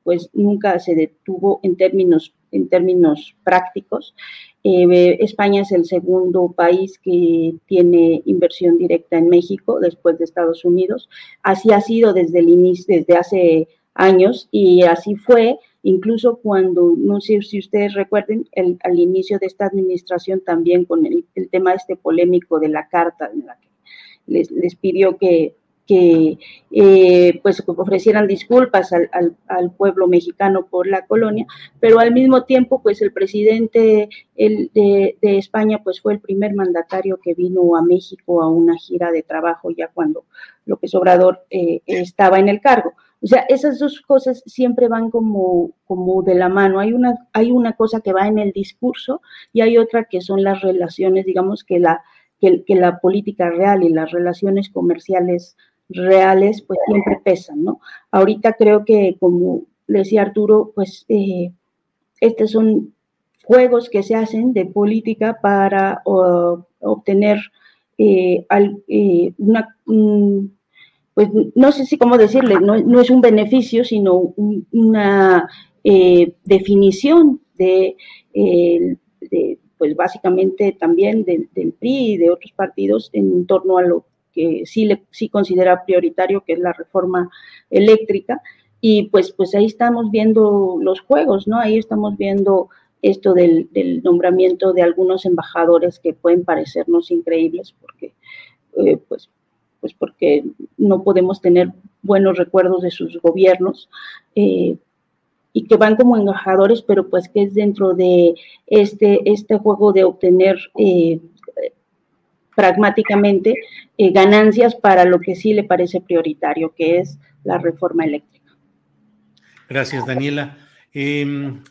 pues nunca se detuvo en términos, en términos prácticos. España es el segundo país que tiene inversión directa en México después de Estados Unidos. Así ha sido desde el inicio, desde hace años y así fue incluso cuando, no sé si ustedes recuerden, el, al inicio de esta administración también con el, tema este polémico de la carta en la que les, les pidió que, que eh, pues ofrecieran disculpas al, al, pueblo mexicano por la colonia, pero al mismo tiempo pues el presidente el, de, de, España pues fue el primer mandatario que vino a México a una gira de trabajo ya cuando López Obrador eh, estaba en el cargo. O sea, esas dos cosas siempre van como, como de la mano. Hay una, hay una cosa que va en el discurso y hay otra que son las relaciones, digamos que la, que, la política real y las relaciones comerciales reales pues siempre pesan, ¿no? Ahorita creo que, como decía Arturo, pues eh, estos son juegos que se hacen de política para obtener eh, eh, una, pues no sé si cómo decirle, no, es un beneficio, sino una definición de, pues básicamente también del PRI y de otros partidos en torno a lo que sí, le, sí considera prioritario, que es la reforma eléctrica. Y pues, pues ahí estamos viendo los juegos, ¿no? Ahí estamos viendo esto del, nombramiento de algunos embajadores que pueden parecernos increíbles porque, eh, pues, pues porque no podemos tener buenos recuerdos de sus gobiernos. Eh, y que van como embajadores, pero pues que es dentro de este, este juego de obtener eh, pragmáticamente eh, ganancias para lo que sí le parece prioritario, que es la reforma eléctrica. Gracias, Daniela. Em,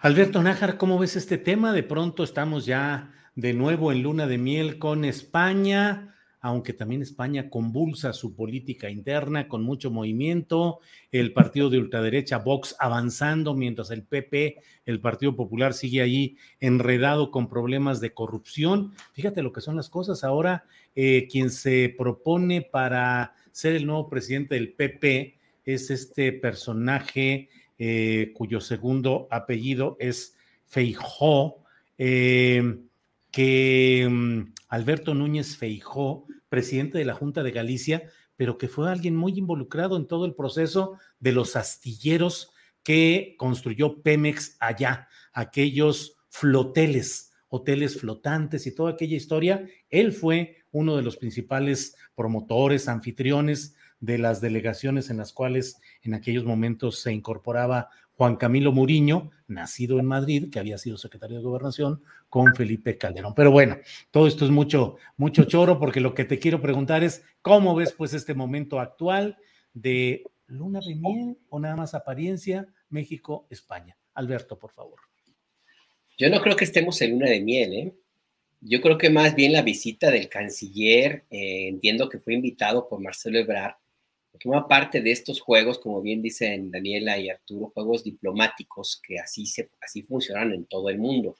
Alberto Nájar, ¿cómo ves este tema? De pronto estamos ya de nuevo en luna de miel con España aunque también España convulsa su política interna con mucho movimiento, el partido de ultraderecha Vox avanzando, mientras el PP, el Partido Popular, sigue ahí enredado con problemas de corrupción. Fíjate lo que son las cosas. Ahora, eh, quien se propone para ser el nuevo presidente del PP es este personaje eh, cuyo segundo apellido es Feijó. Eh, que mm, Alberto Núñez Feijó, presidente de la Junta de Galicia, pero que fue alguien muy involucrado en todo el proceso de los astilleros que construyó Pemex allá, aquellos floteles, hoteles flotantes y toda aquella historia. Él fue uno de los principales promotores, anfitriones de las delegaciones en las cuales en aquellos momentos se incorporaba Juan Camilo Muriño, nacido en Madrid, que había sido secretario de Gobernación, con Felipe Calderón. Pero bueno, todo esto es mucho, mucho choro, porque lo que te quiero preguntar es, ¿cómo ves pues este momento actual de luna de miel o nada más apariencia México-España? Alberto, por favor. Yo no creo que estemos en luna de miel, ¿eh? Yo creo que más bien la visita del canciller, eh, entiendo que fue invitado por Marcelo Ebrard, forma parte de estos juegos, como bien dicen Daniela y Arturo, juegos diplomáticos que así, funcionan en todo el mundo.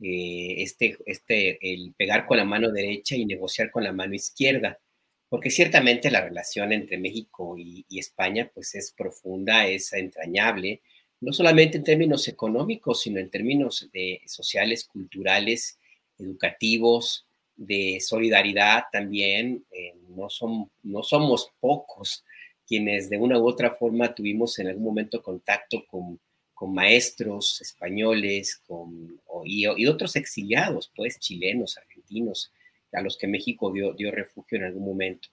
Eh, este, este, el pegar con la mano derecha y negociar con la mano izquierda, porque ciertamente la relación entre México y, España pues es profunda, es entrañable, no solamente en términos económicos, sino en términos de sociales, culturales, educativos, de solidaridad también. Eh, no, son, no somos pocos quienes de una u otra forma tuvimos en algún momento contacto con, con maestros españoles con, y, otros exiliados, pues chilenos, argentinos, a los que México dio, dio refugio en algún momento.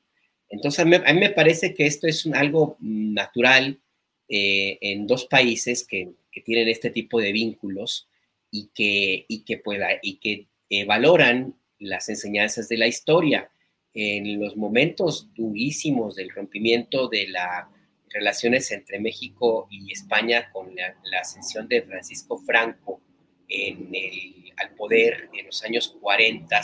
Entonces, a mí, me parece que esto es algo natural eh, en dos países que, que, tienen este tipo de vínculos y que, y que, pueda, y que eh, valoran las enseñanzas de la historia. En los momentos durísimos del rompimiento de las relaciones entre México y España con la, ascensión de Francisco Franco en el, al poder en los años 40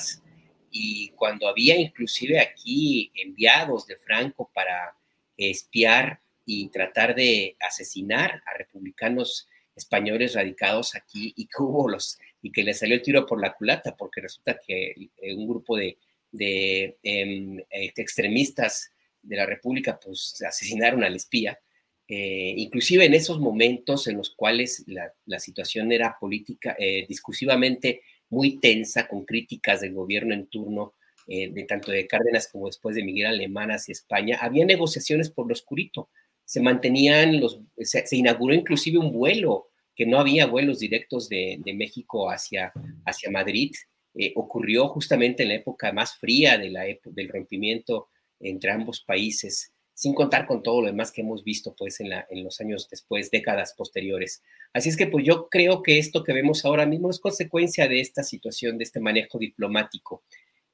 y cuando había inclusive aquí enviados de Franco para espiar y tratar de asesinar a republicanos españoles radicados aquí y (laughs) que hubo los y que le salió el tiro por la culata porque resulta que un grupo de de em, este, extremistas de la República, pues asesinaron al espía. Eh, inclusive en esos momentos en los cuales la, situación era política, eh, discursivamente muy tensa, con críticas del gobierno en turno, eh, de tanto de Cárdenas como después de Miguel Alemán hacia España, había negociaciones por lo oscurito. Se mantenían los, se, inauguró inclusive un vuelo, que no había vuelos directos de, México hacia, hacia Madrid, eh, ocurrió justamente en la época más fría de la del rompimiento entre ambos países, sin contar con todo lo demás que hemos visto pues en, la, en los años después, décadas posteriores. Así es que pues yo creo que esto que vemos ahora mismo es consecuencia de esta situación, de este manejo diplomático.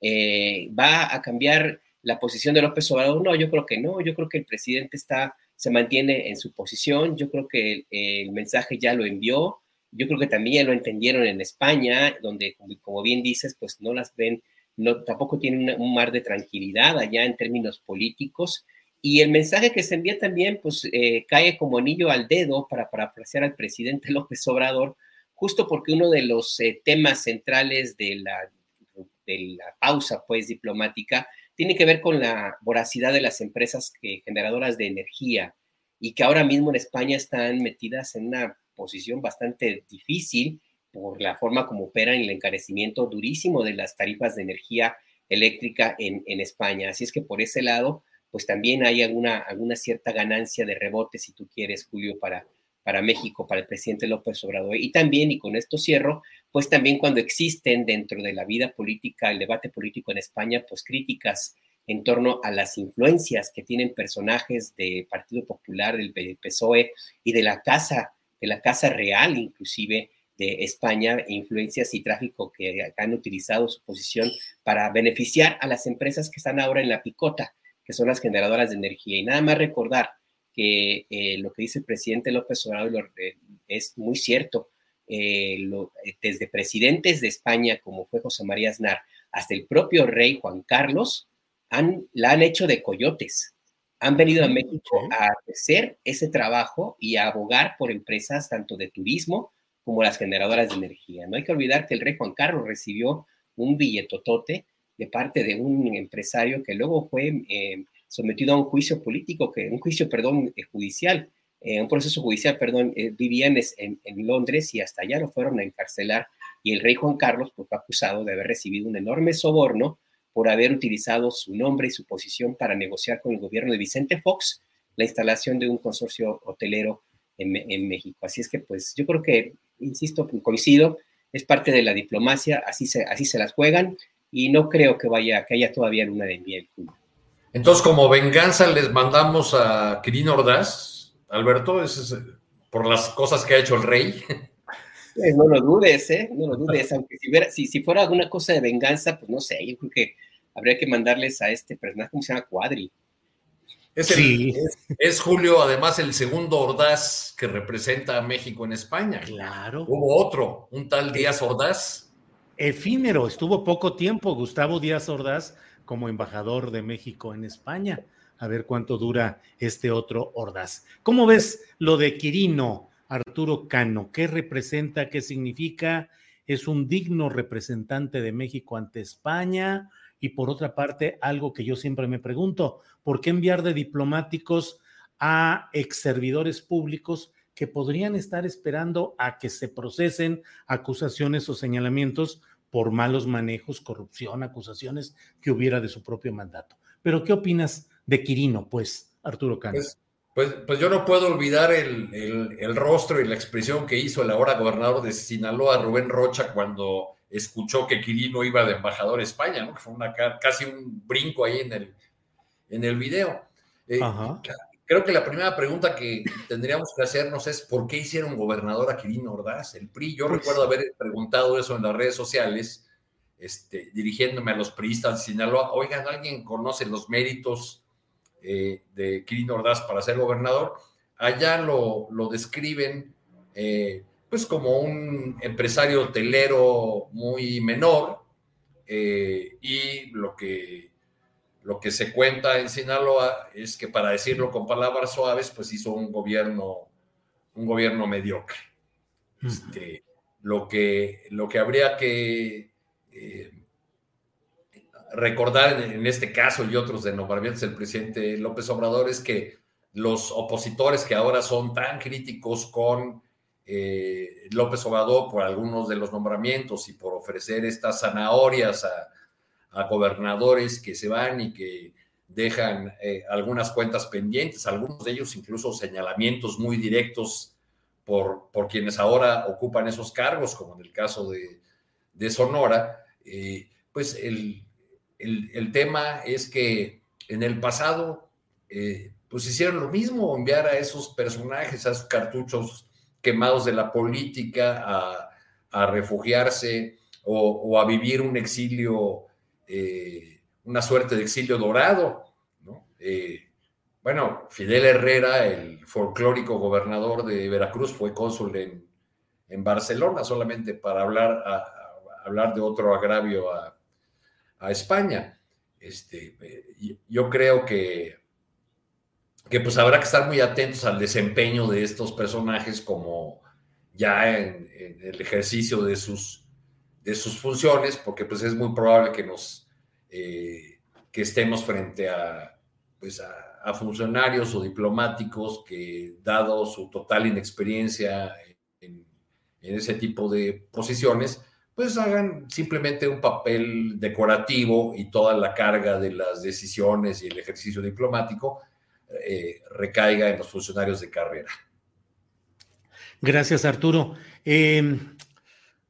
Eh, ¿Va a cambiar la posición de López Obrador? No, yo creo que no, yo creo que el presidente está, se mantiene en su posición, yo creo que el, el mensaje ya lo envió, yo creo que también lo entendieron en España, donde, como bien dices, pues no las ven, no, tampoco tienen un mar de tranquilidad allá en términos políticos. Y el mensaje que se envía también, pues eh, cae como anillo al dedo para parafrasear al presidente (laughs) López Obrador, justo porque uno de los eh, temas centrales de la, de la pausa, pues, diplomática, tiene que ver con la voracidad de las empresas generadoras de energía y que ahora mismo en España están metidas en una posición bastante difícil por la forma como operan el encarecimiento durísimo de las tarifas de energía eléctrica en, en, España. Así es que por ese lado, pues también hay alguna, alguna cierta ganancia de rebote, si tú quieres, Julio, para, para México, para el presidente López Obrador. Y también, y con esto cierro, pues también cuando existen dentro de la vida política, el debate político en España, pues críticas en torno a las influencias que tienen personajes del Partido Popular, del PSOE y de la Casa de la Casa Real, inclusive de España, influencias y tráfico que han utilizado su posición para beneficiar a las empresas que están ahora en la picota, que son las generadoras de energía. Y nada más recordar que eh, lo que dice el presidente López Obrador eh, es muy cierto. Eh, lo, desde presidentes de España, como fue José María Aznar, hasta el propio rey Juan Carlos, han, la han hecho de coyotes han venido a México a hacer ese trabajo y a abogar por empresas tanto de turismo como las generadoras de energía. No hay que olvidar que el rey Juan Carlos recibió un billetotote de parte de un empresario que luego fue eh, sometido a un juicio político, que, un juicio, perdón, eh, judicial, eh, un proceso judicial, perdón, vivía en, en, Londres y hasta allá lo fueron a encarcelar y el rey Juan Carlos pues, fue acusado de haber recibido un enorme soborno por haber utilizado su nombre y su posición para negociar con el gobierno de Vicente Fox la instalación de un consorcio hotelero en, México. Así es que, pues, yo creo que, insisto, coincido, es parte de la diplomacia, así se, así se las juegan y no creo que vaya, que haya todavía luna de miel. Entonces, como venganza, les mandamos a Quirino Ordaz, Alberto, es, por las cosas que ha hecho el rey. Pues no lo dudes, ¿eh? No lo dudes, aunque si, si, fuera alguna cosa de venganza, pues no sé, yo creo que habría que mandarles a este personaje, ¿cómo se llama? Cuadri. Es, sí. es, Julio, además, el segundo Ordaz que representa a México en España. Claro. Hubo otro, un tal Díaz Ordaz. Efímero, estuvo poco tiempo Gustavo Díaz Ordaz como embajador de México en España. A ver cuánto dura este otro Ordaz. ¿Cómo ves lo de Quirino? Arturo Cano. ¿Qué representa? ¿Qué significa? Es un digno representante de México ante España. Y por otra parte, algo que yo siempre me pregunto, ¿por qué enviar de diplomáticos a ex servidores públicos que podrían estar esperando a que se procesen acusaciones o señalamientos por malos manejos, corrupción, acusaciones que hubiera de su propio mandato? Pero ¿qué opinas de Quirino, pues, Arturo Cano? Pues, pues, pues, yo no puedo olvidar el, rostro y la expresión que hizo el ahora gobernador de Sinaloa, Rubén Rocha, cuando escuchó que Quirino iba de embajador a España, ¿no? Que fue una, casi un brinco ahí en el, en el video. Eh, creo que la primera pregunta que tendríamos que hacernos es ¿por qué hicieron gobernador a Quirino Ordaz? El PRI, yo pues recuerdo haber preguntado eso en las redes sociales, este, dirigiéndome a los priistas de Sinaloa, oigan, ¿alguien conoce los méritos eh, de Quirino Ordaz para ser gobernador, allá lo, lo describen eh, pues como un empresario hotelero muy menor eh, y lo que, lo que se cuenta en Sinaloa es que para decirlo con palabras suaves, pues hizo un gobierno, un gobierno mediocre. Este, lo, que, lo que habría que recordar en, este caso y otros de nombramientos del presidente López Obrador es que los opositores que ahora son tan críticos con eh, López Obrador por algunos de los nombramientos y por ofrecer estas zanahorias a, gobernadores que se van y que dejan eh, algunas cuentas pendientes, algunos de ellos incluso señalamientos muy directos por, por quienes ahora ocupan esos cargos, como en el caso de, Sonora, eh, pues el, el, tema es que en el pasado, eh, pues hicieron lo mismo, enviar a esos personajes, a esos cartuchos quemados de la política a, refugiarse o, a vivir un exilio, eh, una suerte de exilio dorado. Eh, bueno, Fidel Herrera, el folclórico gobernador de Veracruz, fue cónsul en, Barcelona solamente para hablar, hablar de otro agravio a, a España. Este, yo creo que, que pues habrá que estar muy atentos al desempeño de estos personajes como ya en, el ejercicio de sus, de sus funciones, porque pues es muy probable que nos eh, que estemos frente a, pues a, funcionarios o diplomáticos que, dado su total inexperiencia en, en ese tipo de posiciones, pues hagan simplemente un papel decorativo y toda la carga de las decisiones y el ejercicio diplomático eh, recaiga en los funcionarios de carrera. Gracias, Arturo. Em,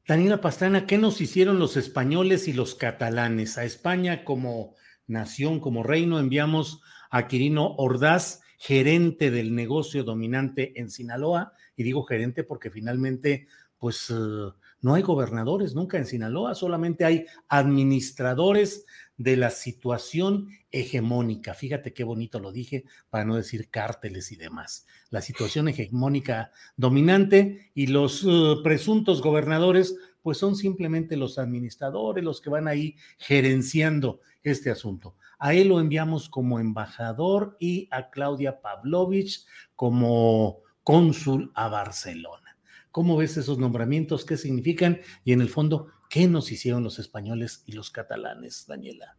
Daniela Pastrana, ¿qué nos hicieron los españoles y los catalanes? A España como nación, como reino, enviamos a Quirino Ordaz, gerente del negocio dominante en Sinaloa, y digo gerente porque finalmente, pues... Eh, no hay gobernadores nunca en Sinaloa, solamente hay administradores de la situación hegemónica. Fíjate qué bonito lo dije para no decir cárteles y demás. La situación hegemónica dominante y los uh, presuntos gobernadores, pues son simplemente los administradores, los que van ahí gerenciando este asunto. A él lo enviamos como embajador y a Claudia Pavlovich como cónsul a Barcelona. ¿Cómo ves esos nombramientos? ¿Qué significan? Y en el fondo, ¿qué nos hicieron los españoles y los catalanes, Daniela?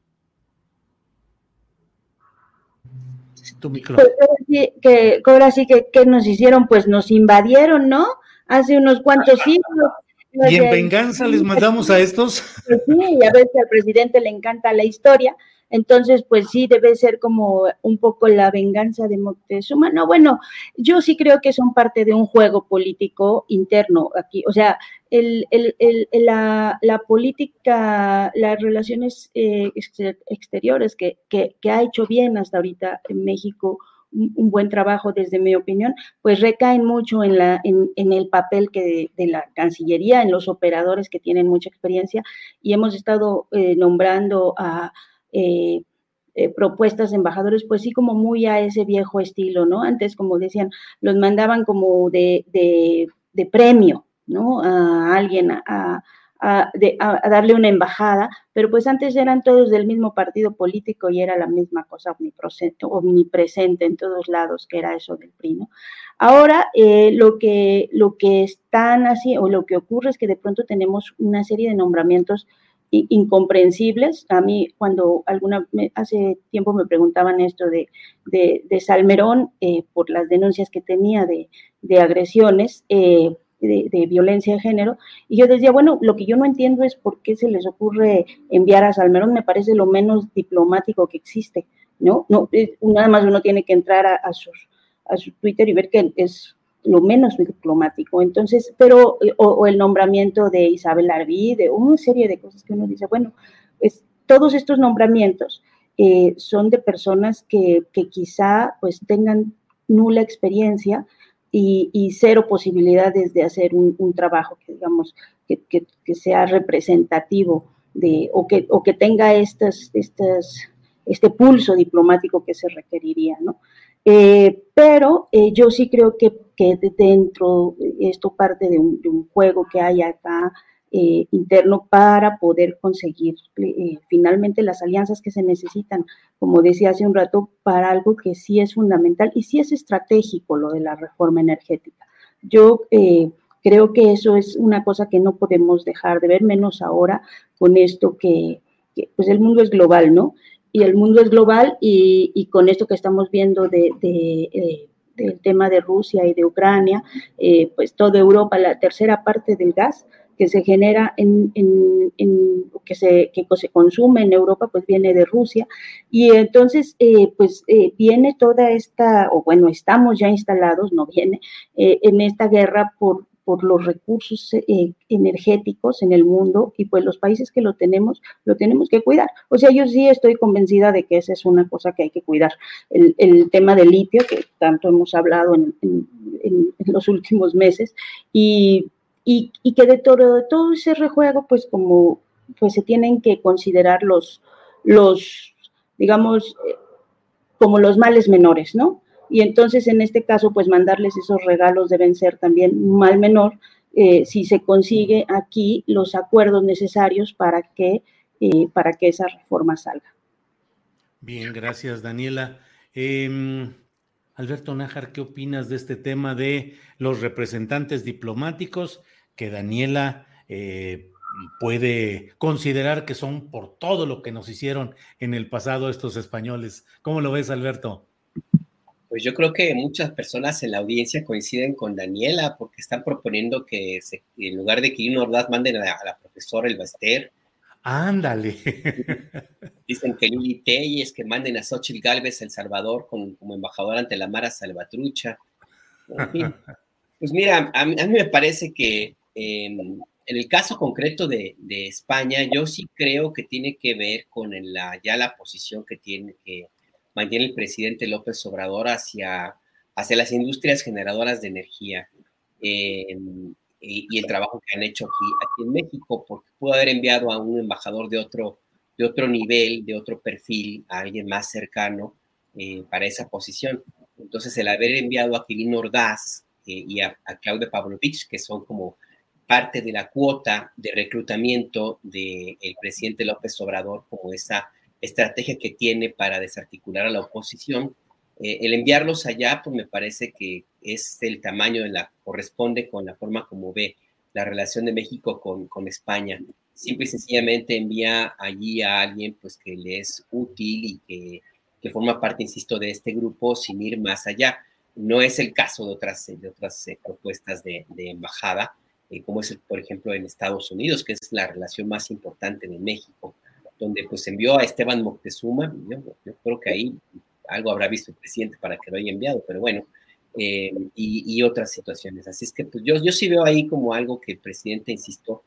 Tu. Pues que, ahora sí que ¿qué nos hicieron? Pues nos invadieron, ¿no? Hace unos cuantos (laughs) siglos. Y en venganza les mandamos a estos. Pues sí, y a veces al presidente le encanta la historia, entonces, pues sí, debe ser como un poco la venganza de Moctezuma. No, bueno, yo sí creo que son parte de un juego político interno aquí. O sea, el, la, política, las relaciones eh, exteriores que, ha hecho bien hasta ahorita en México, un, buen trabajo desde mi opinión, pues recaen mucho en, la, en, en el papel que de, la Cancillería, en los operadores que tienen mucha experiencia y hemos estado eh, nombrando a eh, eh, propuestas de embajadores, pues sí, como muy a ese viejo estilo, ¿no? Antes, como decían, los mandaban como de, de, premio, ¿no? A alguien, a, a, darle una embajada, pero pues antes eran todos del mismo partido político y era la misma cosa omnipresente, en todos lados, que era eso del PRI, ¿no? Ahora, eh, lo, que, lo que están así, o lo que ocurre es que de pronto tenemos una serie de nombramientos incomprensibles. A mí cuando alguna, hace tiempo me preguntaban esto de, de, Salmerón eh, por las denuncias que tenía de, de agresiones, eh, de, violencia de género, y yo decía, bueno, lo que yo no entiendo es por qué se les ocurre enviar a Salmerón, me parece lo menos diplomático que existe, ¿no? no nada más uno tiene que entrar a, a, sus, a su Twitter y ver que es lo menos diplomático. Entonces, pero, eh, o, el nombramiento de Isabel Arví, de una serie de cosas que uno dice, bueno, pues todos estos nombramientos eh, son de personas que, que, quizá pues tengan nula experiencia y, cero posibilidades de hacer un, trabajo que digamos que, que, sea representativo de, o que, o que tenga estas, estas, este pulso diplomático que se requeriría, ¿no? Eh, pero eh, yo sí creo que, que dentro, esto parte de un, juego que hay acá eh, interno para poder conseguir finalmente las alianzas que se necesitan, como decía hace un rato, para algo que sí es fundamental y sí es estratégico lo de la reforma energética. Yo creo que eso es una cosa que no podemos dejar de ver, menos ahora con esto que, que pues el mundo es global, ¿no? Y el mundo es global y, con esto que estamos viendo de, eh, del tema de Rusia y de Ucrania, eh, pues toda Europa, la tercera parte del gas que se genera en, en, que, se, que se consume en Europa, pues viene de Rusia. Y entonces, eh, pues viene toda esta, o bueno, estamos ya instalados, no viene, en esta guerra por, por los recursos eh, energéticos en el mundo y pues los países que lo tenemos, lo tenemos que cuidar. O sea, yo sí estoy convencida de que esa es una cosa que hay que cuidar. El, el tema del litio, que tanto hemos hablado en, en, en los últimos meses, y, y, y que de todo, de todo ese rejuego, pues como pues se tienen que considerar los, los digamos, eh, como los males menores, ¿no? Y entonces en este caso, pues mandarles esos regalos deben ser también mal menor eh, si se consigue aquí los acuerdos necesarios para que, eh, para que esa reforma salga. Bien, gracias Daniela. Eh, Alberto Nájar, ¿qué opinas de este tema de los representantes diplomáticos que Daniela eh, puede considerar que son por todo lo que nos hicieron en el pasado estos españoles? ¿Cómo lo ves, Alberto? Pues yo creo que muchas personas en la audiencia coinciden con Daniela porque están proponiendo que se, en lugar de que Ordaz manden a la, a la profesora El Baster. Ándale. (laughs) Dicen que Lili Telles, que manden a Xochitl Galvez El Salvador con, como embajador ante la Mara Salvatrucha. En fin. Pues mira, a mí, a mí, me parece que eh, en el caso concreto de, de, España, yo sí creo que tiene que ver con la, ya la posición que tiene que mantiene el presidente López Obrador hacia, hacia las industrias generadoras de energía eh, y, y, el trabajo que han hecho aquí, aquí en México, porque pudo haber enviado a un embajador de otro, de otro nivel, de otro perfil, a alguien más cercano eh, para esa posición. Entonces, el haber enviado a Quirino Ordaz eh, y a, a Claudia Pavlovich, que son como parte de la cuota de reclutamiento del de presidente López Obrador, como esa estrategia que tiene para desarticular a la oposición, eh, el enviarlos allá, pues me parece que es el tamaño de la, corresponde con la forma como ve la relación de México con, con España. Simple y sencillamente envía allí a alguien pues que le es útil y que, que forma parte, insisto, de este grupo sin ir más allá. No es el caso de otras, de otras eh, propuestas de, de embajada, eh, como es, por ejemplo, en Estados Unidos, que es la relación más importante de México donde pues envió a Esteban Moctezuma, yo, creo que ahí algo habrá visto el presidente para que lo haya enviado, pero bueno, eh, y, otras situaciones. Así es que pues yo, yo sí veo ahí como algo que el presidente, insisto,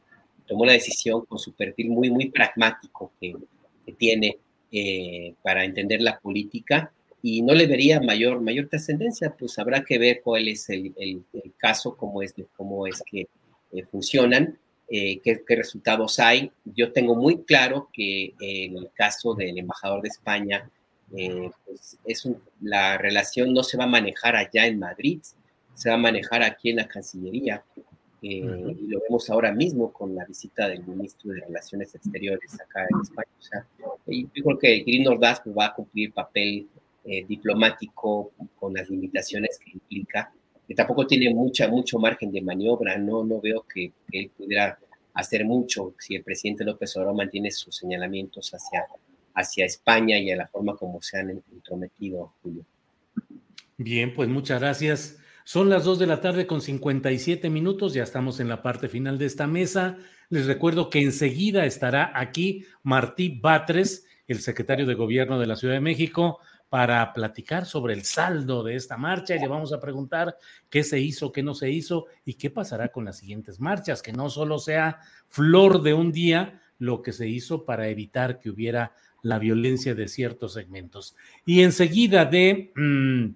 tomó la decisión con su perfil muy, muy pragmático que, tiene eh, para entender la política y no le vería mayor, mayor trascendencia, pues habrá que ver cuál es el, el, el caso, cómo es, cómo es que eh, funcionan eh, qué, qué, resultados hay. Yo tengo muy claro que en el caso del embajador de España, eh, pues es un, la relación no se va a manejar allá en Madrid, se va a manejar aquí en la Cancillería. Eh, uh -huh. Y lo vemos ahora mismo con la visita del ministro de Relaciones Exteriores acá en España. O sea, yo creo que Green Ordaz va a cumplir papel eh, diplomático con las limitaciones que implica que tampoco tiene mucha, mucho margen de maniobra, no, no veo que, él pudiera hacer mucho si el presidente López Obrador mantiene sus señalamientos hacia, hacia España y a la forma como se han entrometido, Julio. Bien, pues muchas gracias. Son las 2 de la tarde con 57 minutos, ya estamos en la parte final de esta mesa. Les recuerdo que enseguida estará aquí Martí Batres, el secretario de Gobierno de la Ciudad de México, para platicar sobre el saldo de esta marcha le vamos a preguntar qué se hizo, qué no se hizo y qué pasará con las siguientes marchas, que no solo sea flor de un día lo que se hizo para evitar que hubiera la violencia de ciertos segmentos. Y enseguida de mmm,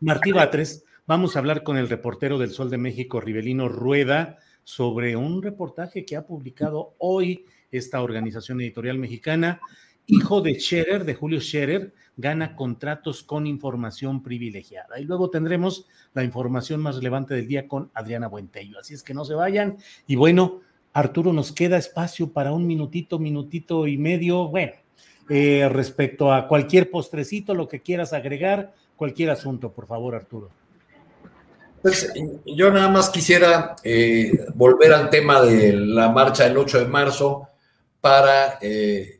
Martí Batres, vamos a hablar con el reportero del Sol de México, Rivelino Rueda, sobre un reportaje que ha publicado hoy esta organización editorial mexicana hijo de Scherer, de Julio Scherer, gana contratos con información privilegiada. Y luego tendremos la información más relevante del día con Adriana Buentello. Así es que no se vayan. Y bueno, Arturo, nos queda espacio para un minutito, minutito y medio. Bueno, eh, respecto a cualquier postrecito, lo que quieras agregar, cualquier asunto, por favor, Arturo. Pues yo nada más quisiera eh, volver al tema de la marcha del 8 de marzo para eh,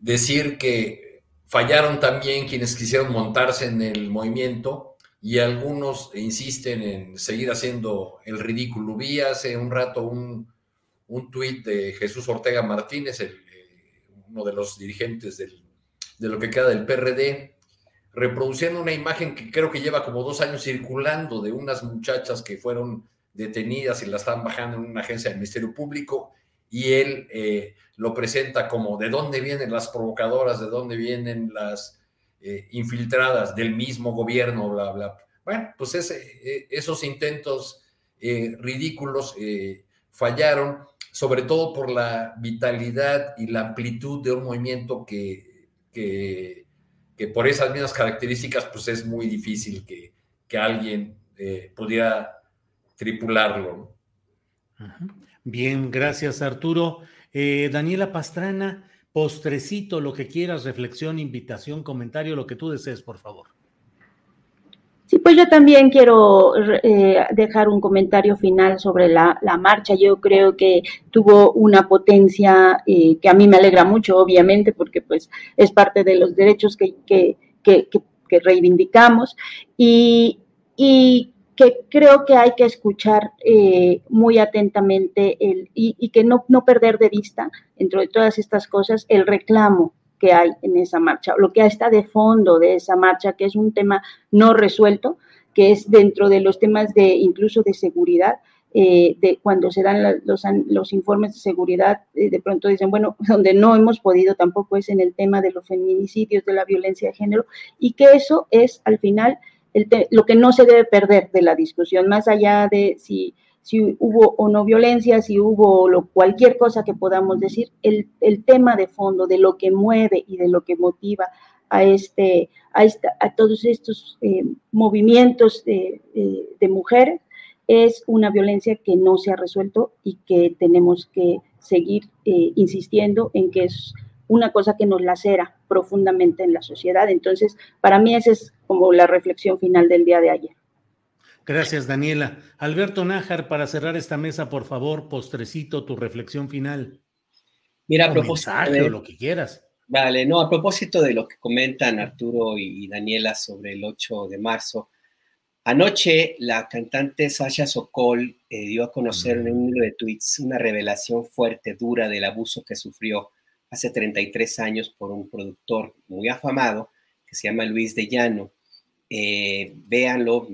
decir que fallaron también quienes quisieron montarse en el movimiento y algunos insisten en seguir haciendo el ridículo. Vi hace un rato un, un tuit de Jesús Ortega Martínez, eh, uno de los dirigentes del, de lo que queda del PRD, reproduciendo una imagen que creo que lleva como dos años circulando de unas muchachas que fueron detenidas y la están bajando en una agencia del Ministerio Público y él eh, lo presenta como de dónde vienen las provocadoras, de dónde vienen las eh, infiltradas del mismo gobierno, bla, bla. Bueno, pues ese, esos intentos ridículos fallaron, sobre todo por la vitalidad y la amplitud de un movimiento que, que, por esas mismas características, pues es muy difícil que, que alguien eh, pudiera tripularlo. Bien, gracias Arturo. Eh, Daniela Pastrana, postrecito, lo que quieras, reflexión, invitación, comentario, lo que tú desees, por favor. Sí, pues yo también quiero eh, dejar un comentario final sobre la, marcha. Yo creo que tuvo una potencia eh, que a mí me alegra mucho, obviamente, porque pues es parte de los derechos que, que, que, que reivindicamos y, y, que creo que hay que escuchar eh, muy atentamente el, y, y, que no, no perder de vista, dentro de todas estas cosas, el reclamo que hay en esa marcha, lo que está de fondo de esa marcha, que es un tema no resuelto, que es dentro de los temas de incluso de seguridad, eh, de cuando se dan los, los, informes de seguridad, eh, de pronto dicen, bueno, (laughs) donde no hemos podido tampoco es en el tema de los feminicidios, de la violencia de género, y que eso es al final lo que no se debe perder de la discusión, más allá de si si hubo o no violencia, si hubo lo, cualquier cosa que podamos decir, el, el, tema de fondo de lo que mueve y de lo que motiva a, este, a, esta, a todos estos eh, movimientos de, de, mujeres es una violencia que no se ha resuelto y que tenemos que seguir eh, insistiendo en que es una cosa que nos lacera profundamente en la sociedad. Entonces, para mí esa es como la reflexión final del día de ayer. Gracias, Daniela. Alberto Nájar, para cerrar esta mesa, por favor, postrecito, tu reflexión final. Mira, a propósito de lo que quieras. Vale, no, a propósito de lo que comentan Arturo y Daniela sobre el 8 de marzo, anoche la cantante Sasha Sokol eh, dio a conocer en un libro de tweets una revelación fuerte, dura del abuso que sufrió hace 33 años por un productor muy afamado que se llama Luis de Llano eh, véanlo,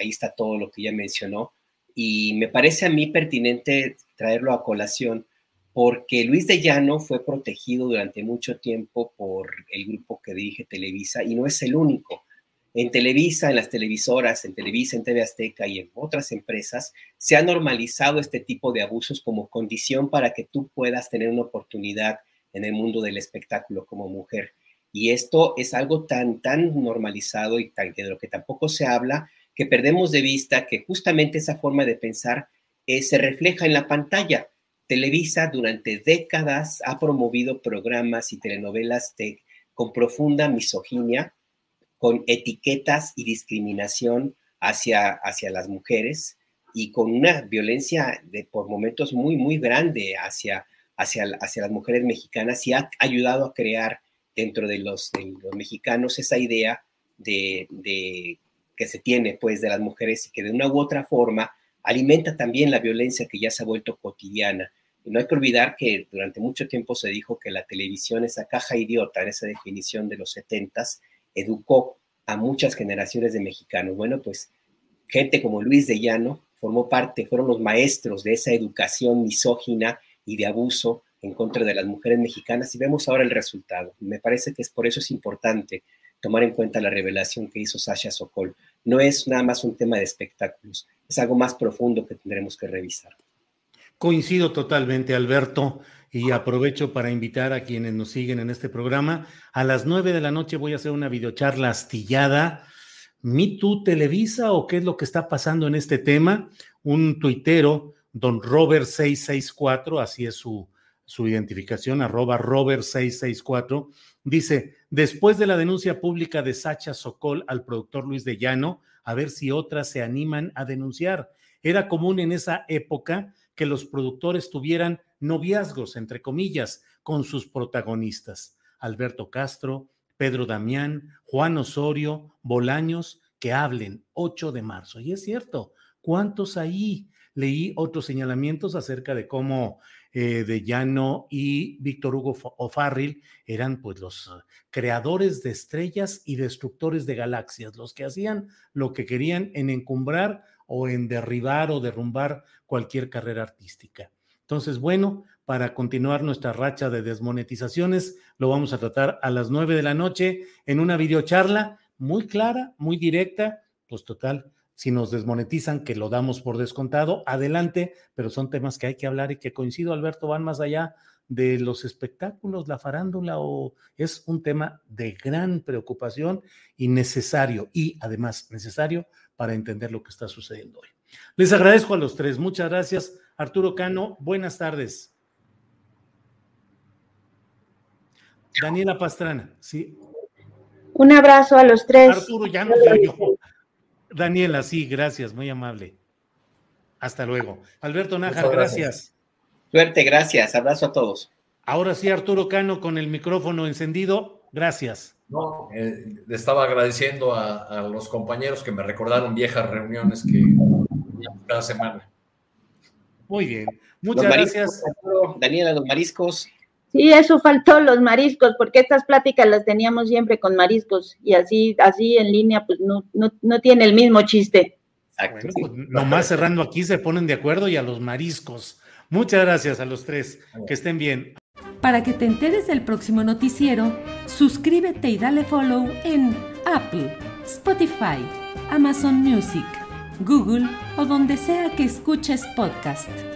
ahí está todo lo que ya mencionó, y me parece a mí pertinente traerlo a colación porque Luis de Llano fue protegido durante mucho tiempo por el grupo que dirige Televisa y no es el único. En Televisa, en las televisoras, en Televisa, en TV Azteca y en otras empresas, se ha normalizado este tipo de abusos como condición para que tú puedas tener una oportunidad en el mundo del espectáculo como mujer. Y esto es algo tan, tan normalizado y tan, de lo que tampoco se habla, que perdemos de vista que justamente esa forma de pensar eh, se refleja en la pantalla. Televisa durante décadas ha promovido programas y telenovelas con profunda misoginia, con etiquetas y discriminación hacia, hacia las mujeres y con una violencia de, por momentos muy, muy grande hacia, hacia, hacia las mujeres mexicanas y ha ayudado a crear dentro de los, mexicanos esa idea de, que se tiene pues de las mujeres y que de una u otra forma alimenta también la violencia que ya se ha vuelto cotidiana. No hay que olvidar que durante mucho tiempo se dijo que la televisión, esa caja idiota, en esa definición de los setentas, educó a muchas generaciones de mexicanos. Bueno, pues gente como Luis de Llano formó parte, fueron los maestros de esa educación misógina y de abuso en contra de las mujeres mexicanas y vemos ahora el resultado. Me parece que es por eso es importante tomar en cuenta la revelación que hizo Sasha Sokol. No es nada más un tema de espectáculos, es algo más profundo que tendremos que revisar. Coincido totalmente, Alberto, y aprovecho para invitar a quienes nos siguen en este programa. A las nueve de la noche voy a hacer una videocharla astillada. ¿Me Too Televisa o qué es lo que está pasando en este tema? Un tuitero, don Robert 664, así es su, su identificación, arroba Robert664, dice, después de la denuncia pública de Sacha Sokol al productor Luis de Llano, a ver si otras se animan a denunciar. Era común en esa época que los productores tuvieran noviazgos, entre comillas, con sus protagonistas. Alberto Castro, Pedro Damián, Juan Osorio, Bolaños, que hablen 8 de marzo. Y es cierto, ¿cuántos ahí? Leí otros señalamientos acerca de cómo eh, de Llano y Víctor Hugo O'Farrill eran pues los eh, creadores de estrellas y destructores de galaxias, los que hacían lo que querían en encumbrar o en derribar o derrumbar cualquier carrera artística. Entonces, bueno, para continuar nuestra racha de desmonetizaciones, lo vamos a tratar a las nueve de la noche en una videocharla muy clara, muy directa, pues total, si nos desmonetizan, que lo damos por descontado, adelante, pero son temas que hay que hablar y que coincido, Alberto, van más allá de los espectáculos, la farándula, o es un tema de gran preocupación y necesario, y además necesario para entender lo que está sucediendo hoy. Les agradezco a los tres, muchas gracias. Arturo Cano, buenas tardes. Daniela Pastrana, sí. Un abrazo a los tres. Arturo, ya no Daniela, sí, gracias, muy amable. Hasta luego. Alberto Nájar, gracias. Suerte, gracias. Abrazo a todos. Ahora sí, Arturo Cano, con el micrófono encendido, gracias. No, eh, le estaba agradeciendo a, los compañeros que me recordaron viejas reuniones que cada semana. Muy bien, muchas gracias. Daniela, los mariscos. Sí, eso faltó los mariscos, porque estas pláticas las teníamos siempre con mariscos y así, así en línea, pues no, no, tiene el mismo chiste. Bueno, pues, nomás cerrando aquí se ponen de acuerdo y a los mariscos. Muchas gracias a los tres. Que estén bien. Para que te enteres del próximo noticiero, suscríbete y dale follow en Apple, Spotify, Amazon Music, Google o donde sea que escuches podcast